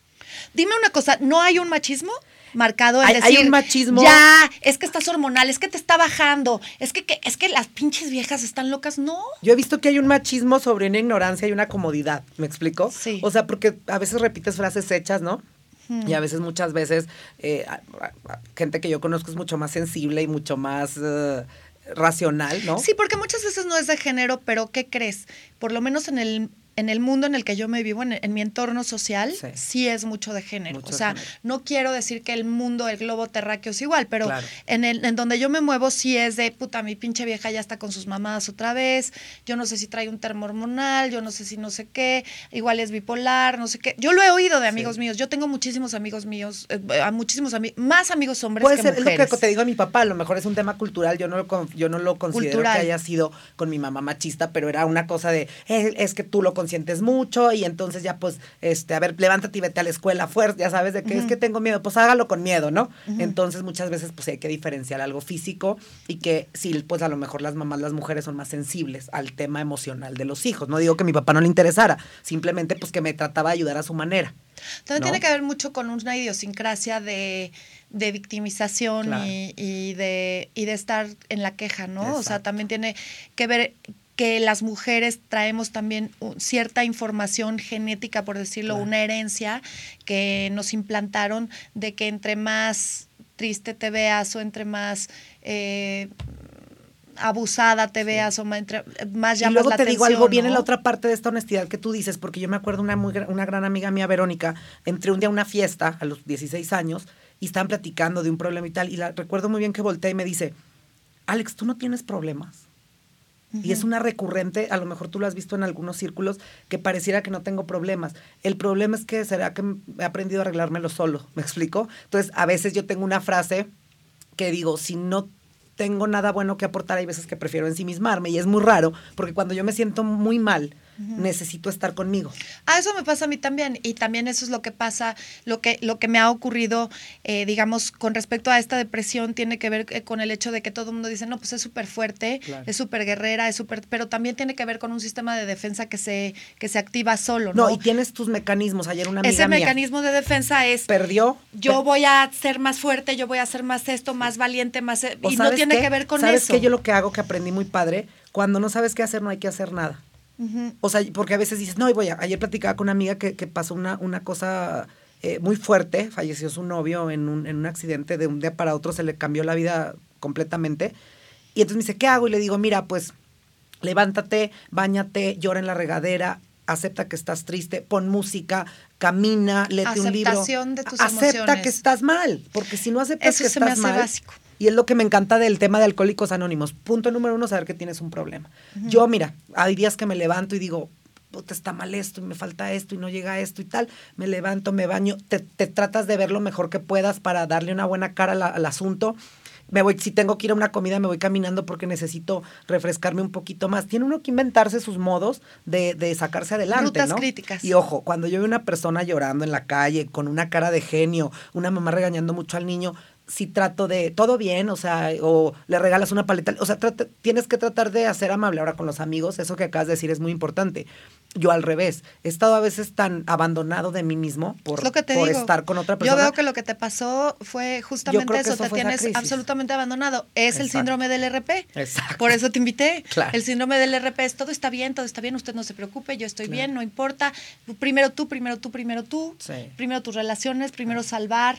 Speaker 1: Dime una cosa, ¿no hay un machismo marcado en
Speaker 2: Hay- hay
Speaker 1: decir
Speaker 2: un machismo-
Speaker 1: ya, es que estás hormonal, es que te está bajando, es que, que- es que las pinches viejas están locas? No.
Speaker 2: Yo he visto que hay un machismo sobre una ignorancia y una comodidad, ¿me explico?
Speaker 1: Sí.
Speaker 2: O sea, porque a veces repites frases hechas, ¿no? Y a veces, muchas veces, eh, gente que yo conozco es mucho más sensible y mucho más eh, racional, ¿no?
Speaker 1: Sí, porque muchas veces no es de género, pero ¿qué crees? Por lo menos en el en el mundo en el que yo me vivo, en, en mi entorno social, sí.
Speaker 2: Sí.
Speaker 1: es mucho de género.
Speaker 2: Mucho
Speaker 1: o sea,
Speaker 2: género.
Speaker 1: no quiero decir que el mundo, el globo terráqueo es igual, pero
Speaker 2: Claro.
Speaker 1: en, el, en donde yo me muevo sí es de, puta, mi pinche vieja ya está con sus mamadas otra vez, yo no sé si trae un termo hormonal, yo no sé si no sé qué, igual es bipolar, no sé qué. Yo lo he oído de amigos míos, yo tengo muchísimos amigos míos, eh, a muchísimos amigos, más amigos hombres
Speaker 2: Puede
Speaker 1: que
Speaker 2: ser, es
Speaker 1: mujeres.
Speaker 2: lo que te digo a mi papá, a lo mejor es un tema cultural, yo no lo, yo no lo considero
Speaker 1: Cultural.
Speaker 2: que haya sido con mi mamá machista, pero era una cosa de, "Eh, es, que tú lo consientes mucho y entonces ya pues, este, a ver, levántate y vete a la escuela fuerza, ya sabes de que es que tengo miedo, pues hágalo con miedo, ¿no? Entonces muchas veces pues hay que diferenciar algo físico y que sí, pues a lo mejor las mamás, las mujeres son más sensibles al tema emocional de los hijos. No digo que a mi papá no le interesara, simplemente pues que me trataba de ayudar a su manera.
Speaker 1: También
Speaker 2: ¿no?
Speaker 1: tiene que ver mucho con una idiosincrasia de, de victimización
Speaker 2: Claro.
Speaker 1: y, y de, y de estar en la queja, ¿no? O sea, también tiene que ver que las mujeres traemos también cierta información genética, por decirlo,
Speaker 2: Claro.
Speaker 1: una herencia que nos implantaron de que entre más triste te veas o entre más eh, abusada te veas o más
Speaker 2: Y
Speaker 1: llamas
Speaker 2: luego
Speaker 1: la
Speaker 2: te digo algo, viene la otra parte de esta honestidad que tú dices, porque yo me acuerdo una, muy, una gran amiga mía, Verónica, entré un día a una fiesta a los 16 años y estaban platicando de un problema y tal, y la recuerdo muy bien que volteé y me dice, Alex, ¿tú no tienes problemas? Y es una recurrente, a lo mejor tú lo has visto en algunos círculos, que pareciera que no tengo problemas. El problema es que será que he aprendido a arreglármelo solo, ¿me explico? Entonces, a veces yo tengo una frase que digo, si no tengo nada bueno que aportar, hay veces que prefiero ensimismarme y es muy raro, porque cuando yo me siento muy mal, necesito estar conmigo.
Speaker 1: Ah, eso me pasa a mí también y también eso es lo que pasa, lo que, lo que me ha ocurrido, eh, digamos, con respecto a esta depresión tiene que ver eh, con el hecho de que todo el mundo dice, no, pues es súper fuerte, es súper guerrera, es súper, pero también tiene que ver con un sistema de defensa que se, que se activa solo, ¿no?
Speaker 2: No, y tienes tus mecanismos. Ayer una amiga
Speaker 1: Ese mecanismo de defensa es...
Speaker 2: Perdió.
Speaker 1: Yo voy a ser más fuerte, yo voy a ser más esto, más valiente, más... Y no tiene que ver con
Speaker 2: ¿sabes
Speaker 1: eso.
Speaker 2: ¿Sabes qué? Yo lo que hago, que aprendí muy padre, cuando no sabes qué hacer, no hay que hacer nada. O sea, porque a veces dices, no, y voy a, ayer platicaba con una amiga que, que pasó una, una cosa eh, muy fuerte, falleció su novio en un, en un accidente, de un día para otro se le cambió la vida completamente. Y entonces me dice, ¿qué hago? Y le digo, mira, pues levántate, bañate, llora en la regadera, acepta que estás triste, pon música, camina, léete un libro.
Speaker 1: Aceptación de tus
Speaker 2: acepta que estás mal, porque si no aceptas
Speaker 1: Eso
Speaker 2: que
Speaker 1: se
Speaker 2: estás
Speaker 1: me hace
Speaker 2: mal,
Speaker 1: básico.
Speaker 2: Y es lo que me encanta del tema de Alcohólicos Anónimos. Punto número uno, saber que tienes un problema. Yo, mira, hay días que me levanto y digo, te está mal esto y me falta esto y no llega esto y tal. Me levanto, me baño, te, te tratas de ver lo mejor que puedas para darle una buena cara al, al asunto me voy, si tengo que ir a una comida, me voy caminando porque necesito refrescarme un poquito más. Tiene uno que inventarse sus modos de, de sacarse adelante.
Speaker 1: Rutas
Speaker 2: ¿no?
Speaker 1: críticas.
Speaker 2: Y ojo, cuando yo veo una persona llorando en la calle, con una cara de genio, una mamá regañando mucho al niño, si trato de todo bien, o sea, o le regalas una paleta, o sea, trata, tienes que tratar de hacer amable ahora con los amigos, eso que acabas de decir es muy importante. Yo al revés, he estado a veces tan abandonado de mí mismo por,
Speaker 1: lo que te
Speaker 2: por
Speaker 1: digo.
Speaker 2: estar con otra persona.
Speaker 1: Yo veo que lo que te pasó fue justamente eso,
Speaker 2: eso
Speaker 1: te tienes absolutamente abandonado. Es el síndrome del RP.
Speaker 2: Exacto.
Speaker 1: Por eso te invité.
Speaker 2: Claro.
Speaker 1: El síndrome del RP es todo está bien, todo está bien, usted no se preocupe, yo estoy
Speaker 2: Claro.
Speaker 1: bien, no importa. Primero tú, primero tú, primero tú.
Speaker 2: Sí.
Speaker 1: Primero tus relaciones, primero salvar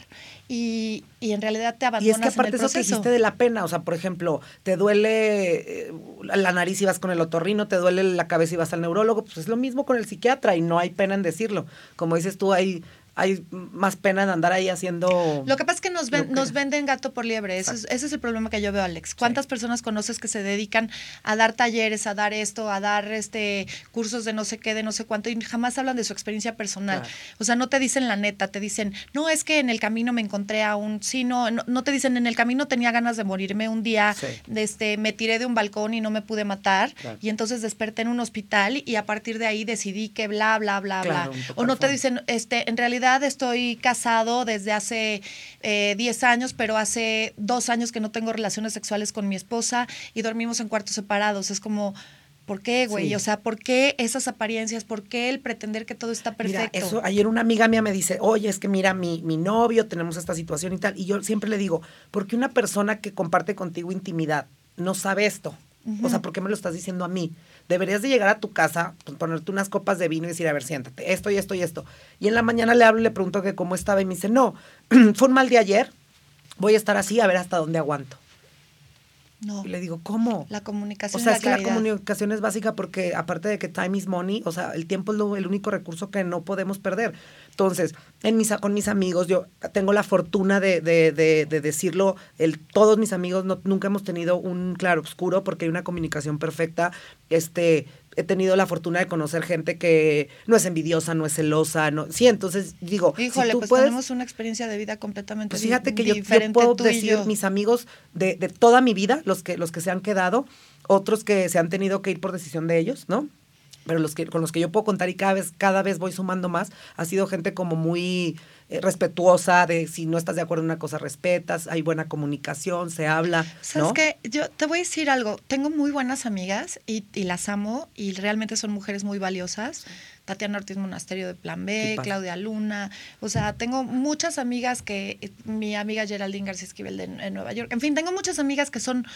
Speaker 1: y, y en realidad te
Speaker 2: Y
Speaker 1: abandonas
Speaker 2: es que aparte
Speaker 1: en el
Speaker 2: eso que dijiste de la pena, o sea, por ejemplo, te duele eh, la nariz y vas con el otorrino, te duele la cabeza y vas al neurólogo, pues es lo mismo con el psiquiatra y no hay pena en decirlo. Como dices tú, hay, hay más pena en andar ahí haciendo...
Speaker 1: Lo que pasa es que nos, ven-
Speaker 2: que-
Speaker 1: nos venden gato por liebre. Ese es, ese es el problema que yo veo, Alex. ¿Cuántas personas conoces que se dedican a dar talleres, a dar esto, a dar este cursos de no sé qué, de no sé cuánto, y jamás hablan de su experiencia personal?
Speaker 2: Claro.
Speaker 1: O sea, no te dicen la neta, te dicen, no, es que en el camino me encontré a un. Sí, no, no, no te dicen, en el camino tenía ganas de morirme un día,
Speaker 2: Sí.
Speaker 1: de este, me tiré de un balcón y no me pude matar,
Speaker 2: Claro.
Speaker 1: y entonces desperté en un hospital y a partir de ahí decidí que bla, bla, bla,
Speaker 2: Claro,
Speaker 1: bla. O no te dicen, este, en realidad estoy casado desde hace eh, 10 años, pero hace dos años que no tengo relaciones sexuales con mi esposa y dormimos en cuartos separados. Es como, ¿por qué, güey?
Speaker 2: Sí.
Speaker 1: O sea, ¿por qué esas apariencias? ¿Por qué el pretender que todo está perfecto?
Speaker 2: Mira, eso, ayer una amiga mía me dice, oye, es que mira, mi, mi novio, tenemos esta situación y tal. Y yo siempre le digo, ¿por qué una persona que comparte contigo intimidad no sabe esto? O sea, ¿por qué me lo estás diciendo a mí? Deberías de llegar a tu casa, pon- ponerte unas copas de vino y decir, a ver, siéntate, esto y esto y esto. Y en la mañana le hablo y le pregunto que cómo estaba y me dice, no, fue un mal día ayer, voy a estar así a ver hasta dónde aguanto.
Speaker 1: No,
Speaker 2: Y le digo, ¿cómo?
Speaker 1: la comunicación
Speaker 2: O sea,
Speaker 1: la
Speaker 2: es que la comunicación es básica porque aparte de que time is money, o sea, el tiempo es lo- el único recurso que no podemos perder. Entonces, en mis, con mis amigos, yo tengo la fortuna de, de- de- de decirlo, el, todos mis amigos no- nunca hemos tenido un claro oscuro porque hay una comunicación perfecta. Este, he tenido la fortuna de conocer gente que no es envidiosa, no es celosa, no, sí, entonces digo, si
Speaker 1: Híjole,
Speaker 2: tú
Speaker 1: pues
Speaker 2: puedes,
Speaker 1: tenemos una experiencia de vida completamente
Speaker 2: pues fíjate que yo, puedo decir
Speaker 1: yo.
Speaker 2: mis amigos de, de toda mi vida, los que, los que se han quedado, otros que se han tenido que ir por decisión de ellos, ¿no? Pero los que, con los que yo puedo contar y cada vez, cada vez voy sumando más, ha sido gente como muy eh, respetuosa, de si no estás de acuerdo en una cosa, respetas, hay buena comunicación, se habla,
Speaker 1: ¿Sabes
Speaker 2: ¿no?
Speaker 1: qué? Yo te voy a decir algo. Tengo muy buenas amigas y, y las amo y realmente son mujeres muy valiosas. Tatiana Ortiz Monasterio de Plan B. Claudia Luna. O sea, tengo muchas amigas que, eh, mi amiga Geraldine García Esquivel de, de Nueva York. En fin, tengo muchas amigas que son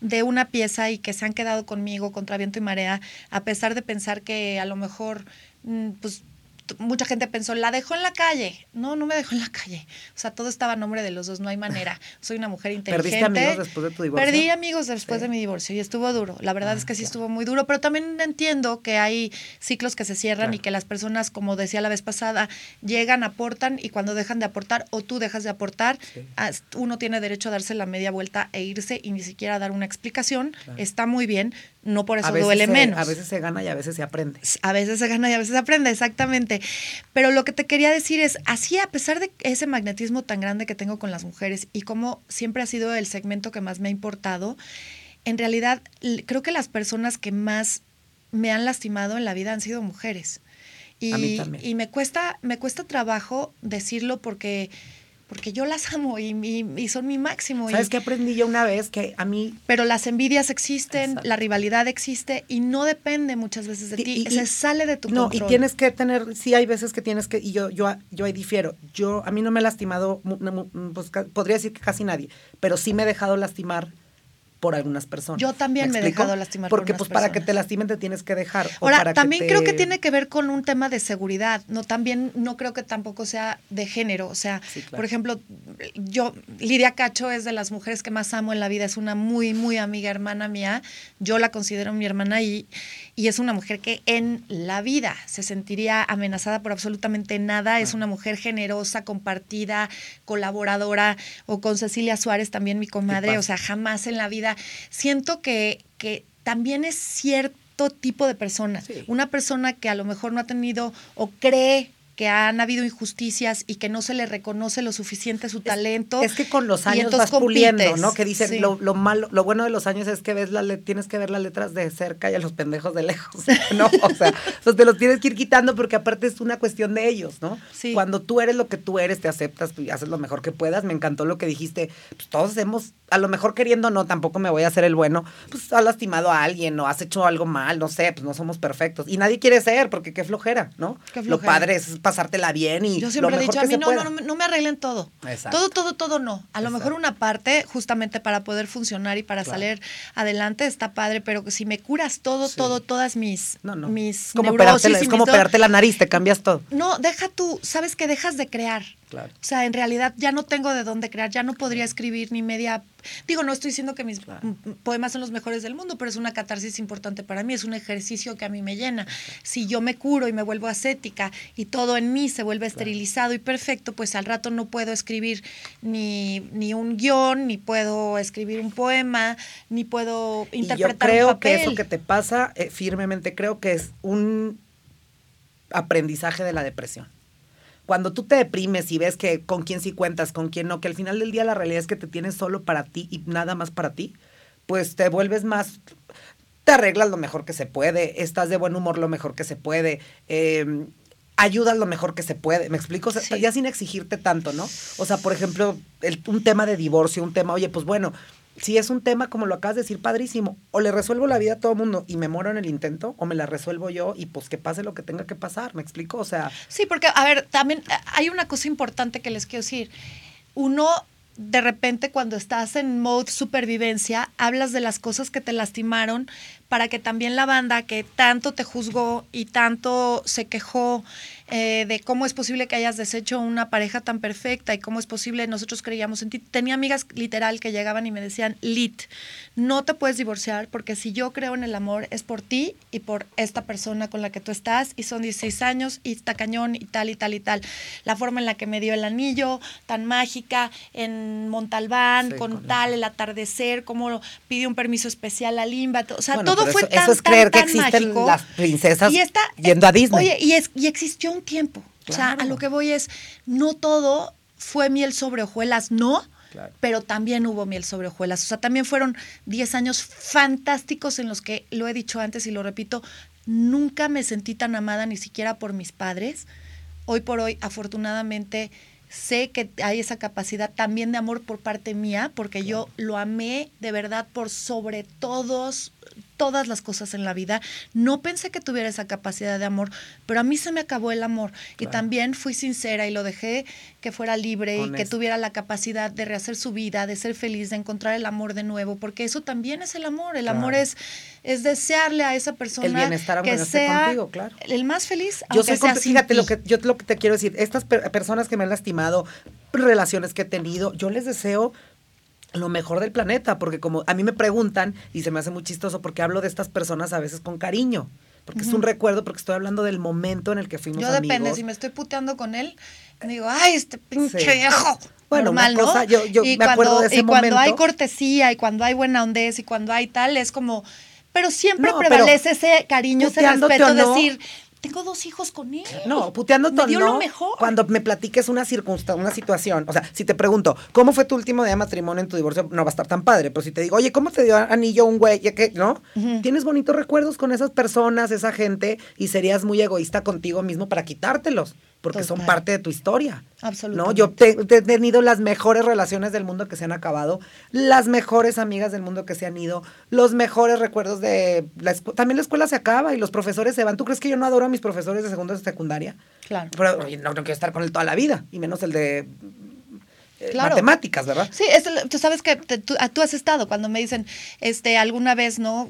Speaker 1: de una pieza y que se han quedado conmigo contra viento y marea, a pesar de pensar que a lo mejor, mm, pues mucha gente pensó, la dejó en la calle. No, no me dejó en la calle. O sea, todo estaba a nombre de los dos, no hay manera. Soy una mujer inteligente.
Speaker 2: ¿Perdiste amigos después de tu divorcio?
Speaker 1: Perdí amigos después de mi divorcio y estuvo duro. La verdad
Speaker 2: Ah,
Speaker 1: es que sí
Speaker 2: claro.
Speaker 1: estuvo muy duro, pero también entiendo que hay ciclos que se cierran
Speaker 2: Claro.
Speaker 1: y que las personas, como decía la vez pasada, llegan, aportan y cuando dejan de aportar o tú dejas de aportar,
Speaker 2: Sí.
Speaker 1: uno tiene derecho a darse la media vuelta e irse y ni siquiera dar una explicación.
Speaker 2: Claro.
Speaker 1: Está muy bien, no por eso duele
Speaker 2: se-
Speaker 1: menos.
Speaker 2: A veces se gana y a veces se aprende.
Speaker 1: A veces se gana y a veces se aprende, exactamente. Pero lo que te quería decir es, así a pesar de ese magnetismo tan grande que tengo con las mujeres y como siempre ha sido el segmento que más me ha importado, en realidad creo que las personas que más me han lastimado en la vida han sido mujeres. Y,
Speaker 2: A mí también.
Speaker 1: y me cuesta, me cuesta trabajo decirlo porque, porque yo las amo y, y- y son mi máximo. y-
Speaker 2: ¿Sabes qué aprendí yo una vez? Que a mí
Speaker 1: pero las envidias existen,
Speaker 2: Exacto.
Speaker 1: la rivalidad existe y no depende muchas veces de ti,
Speaker 2: y-
Speaker 1: se sale de tu
Speaker 2: no,
Speaker 1: control.
Speaker 2: y tienes que tener, sí hay veces que tienes que, y yo, yo, yo ahí difiero. Yo, a mí no me ha lastimado, no, pues, podría decir que casi nadie, pero sí me he dejado lastimar por algunas personas.
Speaker 1: Yo también me he
Speaker 2: explico?
Speaker 1: dejado lastimar por
Speaker 2: Porque pues para que te lastimen te tienes que dejar. o
Speaker 1: Ahora,
Speaker 2: para
Speaker 1: también
Speaker 2: te-
Speaker 1: creo que tiene que ver con un tema de seguridad, no también no creo que tampoco sea de género, o sea,
Speaker 2: Sí, claro.
Speaker 1: por ejemplo, yo Lidia Cacho es de las mujeres que más amo en la vida, es una muy muy amiga hermana mía, yo la considero mi hermana y y es una mujer que en la vida se sentiría amenazada por absolutamente nada, es una mujer generosa, compartida, colaboradora o con Cecilia Suárez también mi comadre, o sea, jamás en la vida siento que que también es cierto tipo de persona.
Speaker 2: Sí.
Speaker 1: Una persona que a lo mejor no ha tenido o cree que han habido injusticias y que no se le reconoce lo suficiente su talento.
Speaker 2: Es que con los años vas puliendo,
Speaker 1: compites.
Speaker 2: ¿no? Que dicen
Speaker 1: Sí.
Speaker 2: lo, lo malo, lo bueno de los años es que ves la le- tienes que ver las letras de cerca y a los pendejos de lejos, ¿no? O sea, pues te los tienes que ir quitando porque aparte es una cuestión de ellos, ¿no?
Speaker 1: Sí.
Speaker 2: Cuando tú eres lo que tú eres, te aceptas y haces lo mejor que puedas. Me encantó lo que dijiste. Pues todos hemos, a lo mejor queriendo no, tampoco me voy a hacer el bueno, pues has lastimado a alguien o has hecho algo mal, no sé, pues no somos perfectos. Y nadie quiere ser, porque qué flojera, ¿no?
Speaker 1: Qué
Speaker 2: Lo
Speaker 1: flojera.
Speaker 2: padre es pasártela bien y
Speaker 1: Yo
Speaker 2: lo
Speaker 1: siempre he
Speaker 2: mejor
Speaker 1: dicho, a mí no, no, no, no me arreglen todo.
Speaker 2: Exacto.
Speaker 1: Todo, todo, todo no. A lo mejor una parte, justamente para poder funcionar y para
Speaker 2: Claro.
Speaker 1: salir adelante, está padre, pero si me curas todo,
Speaker 2: Sí.
Speaker 1: todo, todas mis,
Speaker 2: No, no.
Speaker 1: mis
Speaker 2: como,
Speaker 1: neurosis
Speaker 2: la- es como
Speaker 1: mis do-
Speaker 2: operarte la nariz, te cambias todo.
Speaker 1: No, deja tú, sabes que dejas de crear.
Speaker 2: Claro.
Speaker 1: O sea, en realidad ya no tengo de dónde crear, ya no podría escribir ni media... Digo, no estoy diciendo que mis
Speaker 2: Claro.
Speaker 1: poemas son los mejores del mundo, pero es una catarsis importante para mí, es un ejercicio que a mí me llena. Si yo me curo y me vuelvo ascética y todo en mí se vuelve esterilizado y perfecto, pues al rato no puedo escribir ni, ni un guion, ni puedo escribir un poema, ni puedo
Speaker 2: Y yo
Speaker 1: interpretar
Speaker 2: creo
Speaker 1: un papel.
Speaker 2: que eso que te pasa, eh, firmemente creo que es un aprendizaje de la depresión. Cuando tú te deprimes y ves que con quién sí cuentas, con quién no, que al final del día la realidad es que te tienes solo para ti y nada más para ti, pues te vuelves más, te arreglas lo mejor que se puede, estás de buen humor lo mejor que se puede, eh, ayudas lo mejor que se puede, ¿me explico? O sea,
Speaker 1: Sí.
Speaker 2: ya sin exigirte tanto, ¿no? O sea, por ejemplo, el- un tema de divorcio, un tema, oye, pues bueno, si es un tema como lo acabas de decir, padrísimo, o le resuelvo la vida a todo el mundo y me muero en el intento, o me la resuelvo yo y pues que pase lo que tenga que pasar, ¿me explico? O sea,
Speaker 1: Sí, porque, a ver, también eh, hay una cosa importante que les quiero decir. Uno, de repente, cuando estás en mode supervivencia, hablas de las cosas que te lastimaron para que también la banda que tanto te juzgó y tanto se quejó eh, de cómo es posible que hayas deshecho una pareja tan perfecta y cómo es posible, nosotros creíamos en ti. Tenía amigas literal que llegaban y me decían, Lit, no te puedes divorciar porque si yo creo en el amor es por ti y por esta persona con la que tú estás y son 16 años y está cañón y tal y tal y tal. La forma en la que me dio el anillo, tan mágica, en Montalbán,
Speaker 2: Sí,
Speaker 1: con
Speaker 2: con
Speaker 1: tal, el atardecer, cómo pidió un permiso especial a Limba, o sea,
Speaker 2: bueno,
Speaker 1: todo fue
Speaker 2: eso,
Speaker 1: tan,
Speaker 2: eso es
Speaker 1: tan,
Speaker 2: creer que existen
Speaker 1: mágico.
Speaker 2: las princesas
Speaker 1: Y esta-
Speaker 2: yendo a Disney.
Speaker 1: Oye, y, es, y existió un tiempo. O sea, a lo que voy es, no todo fue miel sobre hojuelas, no,
Speaker 2: Claro.
Speaker 1: pero también hubo miel sobre hojuelas. O sea, también fueron 10 años fantásticos en los que, lo he dicho antes y lo repito, nunca me sentí tan amada ni siquiera por mis padres. Hoy por hoy, afortunadamente, sé que hay esa capacidad también de amor por parte mía, porque yo lo amé de verdad por sobre todos, todas las cosas en la vida. No pensé que tuviera esa capacidad de amor, pero a mí se me acabó el amor. Y también fui sincera y lo dejé que fuera libre y que tuviera la capacidad de rehacer su vida, de ser feliz, de encontrar el amor de nuevo, porque eso también es el amor. El amor es, es desearle a esa persona
Speaker 2: el bienestar,
Speaker 1: que sea
Speaker 2: contigo, claro.
Speaker 1: el más feliz.
Speaker 2: Yo soy, fíjate lo que yo lo que te quiero decir, estas personas que me han lastimado, relaciones que he tenido, yo les deseo lo mejor del planeta, porque como a mí me preguntan, y se me hace muy chistoso, porque hablo de estas personas a veces con cariño, porque es un recuerdo, porque estoy hablando del momento en el que fuimos
Speaker 1: Yo depende, si me estoy puteando con él, digo, ay, este pinche viejo. Bueno, normal, cosa,
Speaker 2: yo, yo me acuerdo de ese
Speaker 1: y cuando hay cortesía, y cuando hay buena ondez, y cuando hay tal, es como... Pero siempre prevalece ese cariño, ese respeto, decir, tengo dos hijos con él.
Speaker 2: No, puteando todo.
Speaker 1: dio lo mejor.
Speaker 2: Cuando me platiques una circunstancia, una situación, o sea, si te pregunto, ¿cómo fue tu último día de matrimonio en tu divorcio? No va a estar tan padre, pero si te digo, oye, ¿cómo te dio anillo un güey? ¿Ya qué? ¿No? Tienes bonitos recuerdos con esas personas, esa gente, y serías muy egoísta contigo mismo para quitártelos porque son parte de tu historia.
Speaker 1: Absolutamente.
Speaker 2: ¿no? Yo he tenido las mejores relaciones del mundo que se han acabado, las mejores amigas del mundo que se han ido, los mejores recuerdos de la también la escuela se acaba y los profesores se van. ¿Tú crees que yo no adoro a mis profesores de segundo y secundaria?
Speaker 1: Claro.
Speaker 2: Pero no, no quiero estar con él toda la vida, y menos el de eh, matemáticas, ¿verdad?
Speaker 1: Sí, tú sabes que ah, tú, has estado cuando me dicen, este, alguna vez, ¿no?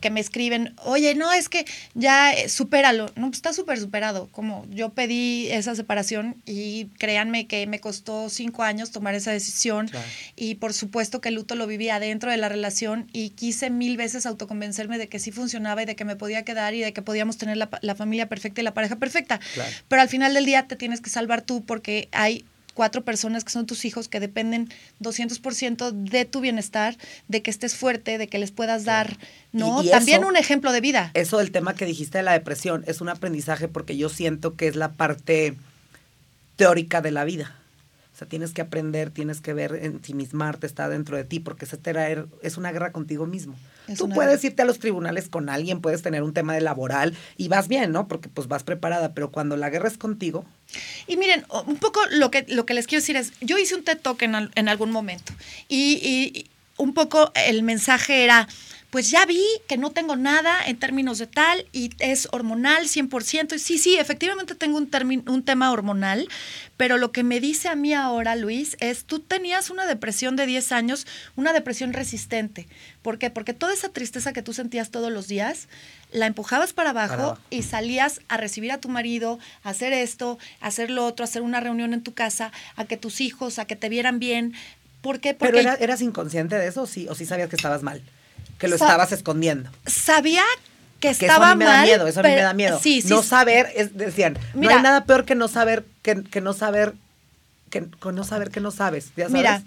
Speaker 1: Que me escriben, oye, no, es que ya eh, supéralo. No, pues está súper superado. Como yo pedí esa separación y créanme que me costó cinco años tomar esa decisión y por supuesto que el luto lo vivía dentro de la relación y quise mil veces autoconvencerme de que sí funcionaba y de que me podía quedar y de que podíamos tener la, la familia perfecta y la pareja perfecta. Pero al final del día te tienes que salvar tú porque hay cuatro personas que son tus hijos que dependen 200% de tu bienestar, de que estés fuerte, de que les puedas dar, ¿no? También un ejemplo de vida.
Speaker 2: Eso del tema que dijiste de la depresión es un aprendizaje porque yo siento que es la parte teórica de la vida. O sea, tienes que aprender, tienes que ver, ensimismarte, está dentro de ti, porque ese es una guerra contigo mismo. Tú puedes irte a los tribunales con alguien, puedes tener un tema de laboral y vas bien, ¿no? Porque pues vas preparada, pero cuando la guerra es contigo.
Speaker 1: Y miren, un poco lo que, lo que les quiero decir es, yo hice un TED Talk en, en algún momento y, y un poco el mensaje era, pues ya vi que no tengo nada en términos de tal y es hormonal 100%. Y sí, sí, efectivamente tengo un, un tema hormonal, pero lo que me dice a mí ahora, Luis, es, tú tenías una depresión de 10 años, una depresión resistente. ¿Por qué? Porque toda esa tristeza que tú sentías todos los días, la empujabas para abajo, y salías a recibir a tu marido, a hacer esto, a hacer lo otro, a hacer una reunión en tu casa, a que tus hijos, a que te vieran bien. ¿Por qué?
Speaker 2: Porque ¿Pero eras inconsciente de eso sí, o sí sabías que estabas mal? Que lo estabas escondiendo.
Speaker 1: Sabía que estaba mal. Eso a mí me da
Speaker 2: miedo, eso a mí me da miedo. Sí, sí, no saber, es, decían, no hay nada peor que no saber, que, que no saber, que no saber que no sabes.
Speaker 1: Mira,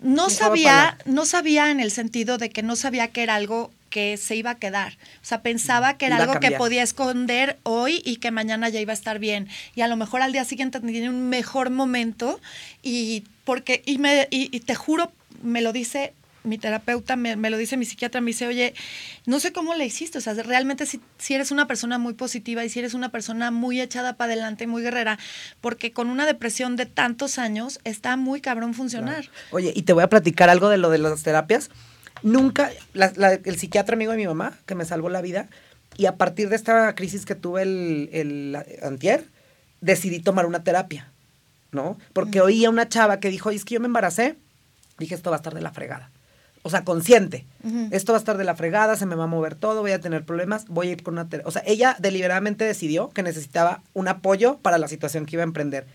Speaker 1: no sabía, no sabía en el sentido de que no sabía que era algo que se iba a quedar. O sea, pensaba que era algo que podía esconder hoy y que mañana ya iba a estar bien. Y a lo mejor al día siguiente tenía un mejor momento y porque, y me, y te juro, me lo dice mi terapeuta me, lo dice, mi psiquiatra me dice, oye, no sé cómo le hiciste, o sea, realmente si, si eres una persona muy positiva y si eres una persona muy echada para adelante, muy guerrera, porque con una depresión de tantos años está muy cabrón funcionar.
Speaker 2: Oye, y te voy a platicar algo de lo de las terapias. Nunca, el psiquiatra amigo de mi mamá, que me salvó la vida, y a partir de esta crisis que tuve el, el antier, decidí tomar una terapia, ¿no? Porque oía una chava que dijo, es que yo me embaracé, dije, esto va a estar de la fregada o sea, consciente. Esto va a estar de la fregada, se me va a mover todo, voy a tener problemas, voy a ir con una... O sea, ella deliberadamente decidió que necesitaba un apoyo para la situación que iba a emprender.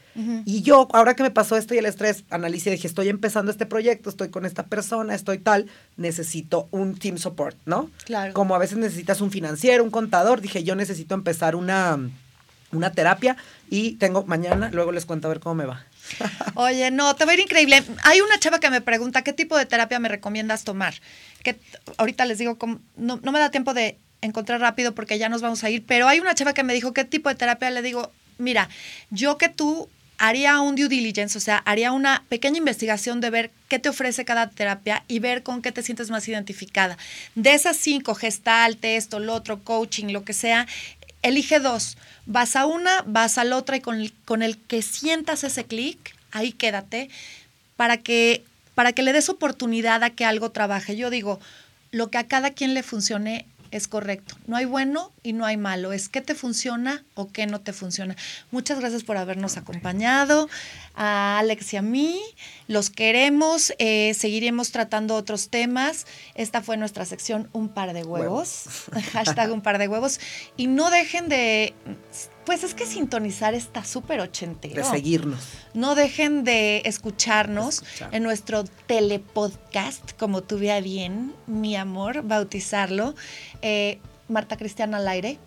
Speaker 2: Y yo, ahora que me pasó esto y el estrés, analicé y dije, estoy empezando este proyecto, estoy con esta persona, estoy tal, necesito un team support, ¿no?
Speaker 1: Claro.
Speaker 2: Como a veces necesitas un financiero, un contador, dije, yo necesito empezar una, una terapia y tengo mañana, luego les cuento a ver cómo me va.
Speaker 1: Oye, no, te va a ir increíble. Hay una chava que me pregunta qué tipo de terapia me recomiendas tomar. Que ahorita les digo, no, no me da tiempo de encontrar rápido porque ya nos vamos a ir, pero hay una chava que me dijo qué tipo de terapia. Le digo, mira, yo que tú haría un due diligence, o sea, haría una pequeña investigación de ver qué te ofrece cada terapia y ver con qué te sientes más identificada. De esas cinco, gestalt, esto, lo otro, coaching, lo que sea, elige dos. Vas a una, vas a la otra y con el, con el que sientas ese clic, ahí quédate, para que, para que le des oportunidad a que algo trabaje. Yo digo, lo que a cada quien le funcione es correcto. No hay bueno y no hay malo. Es qué te funciona o qué no te funciona. Muchas gracias por habernos acompañado. A Alex y a mí, los queremos. Eh, seguiremos tratando otros temas. Esta fue nuestra sección Un par de huevos. Hashtag un par de huevos. Y no dejen de pues es que sintonizar está súper ochentero.
Speaker 2: De seguirnos.
Speaker 1: No dejen de escucharnos en nuestro telepodcast, como tuve a bien, mi amor, bautizarlo. Eh, Marta Cristiana al aire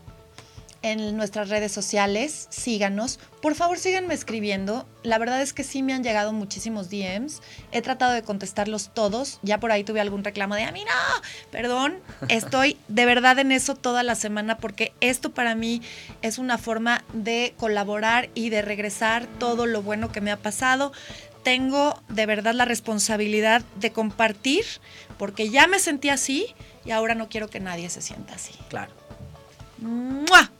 Speaker 1: en nuestras redes sociales, síganos. Por favor, síganme escribiendo. La verdad es que sí me han llegado muchísimos DMs. He tratado de contestarlos todos. Ya por ahí tuve algún reclamo de, a mí no, perdón. Estoy de verdad en eso toda la semana porque esto para mí es una forma de colaborar y de regresar todo lo bueno que me ha pasado. Tengo de verdad la responsabilidad de compartir porque ya me sentí así y ahora no quiero que nadie se sienta así.
Speaker 2: Claro.
Speaker 1: ¡Mua!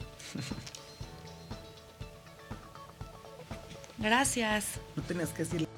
Speaker 1: Gracias.
Speaker 2: No tenías que decir.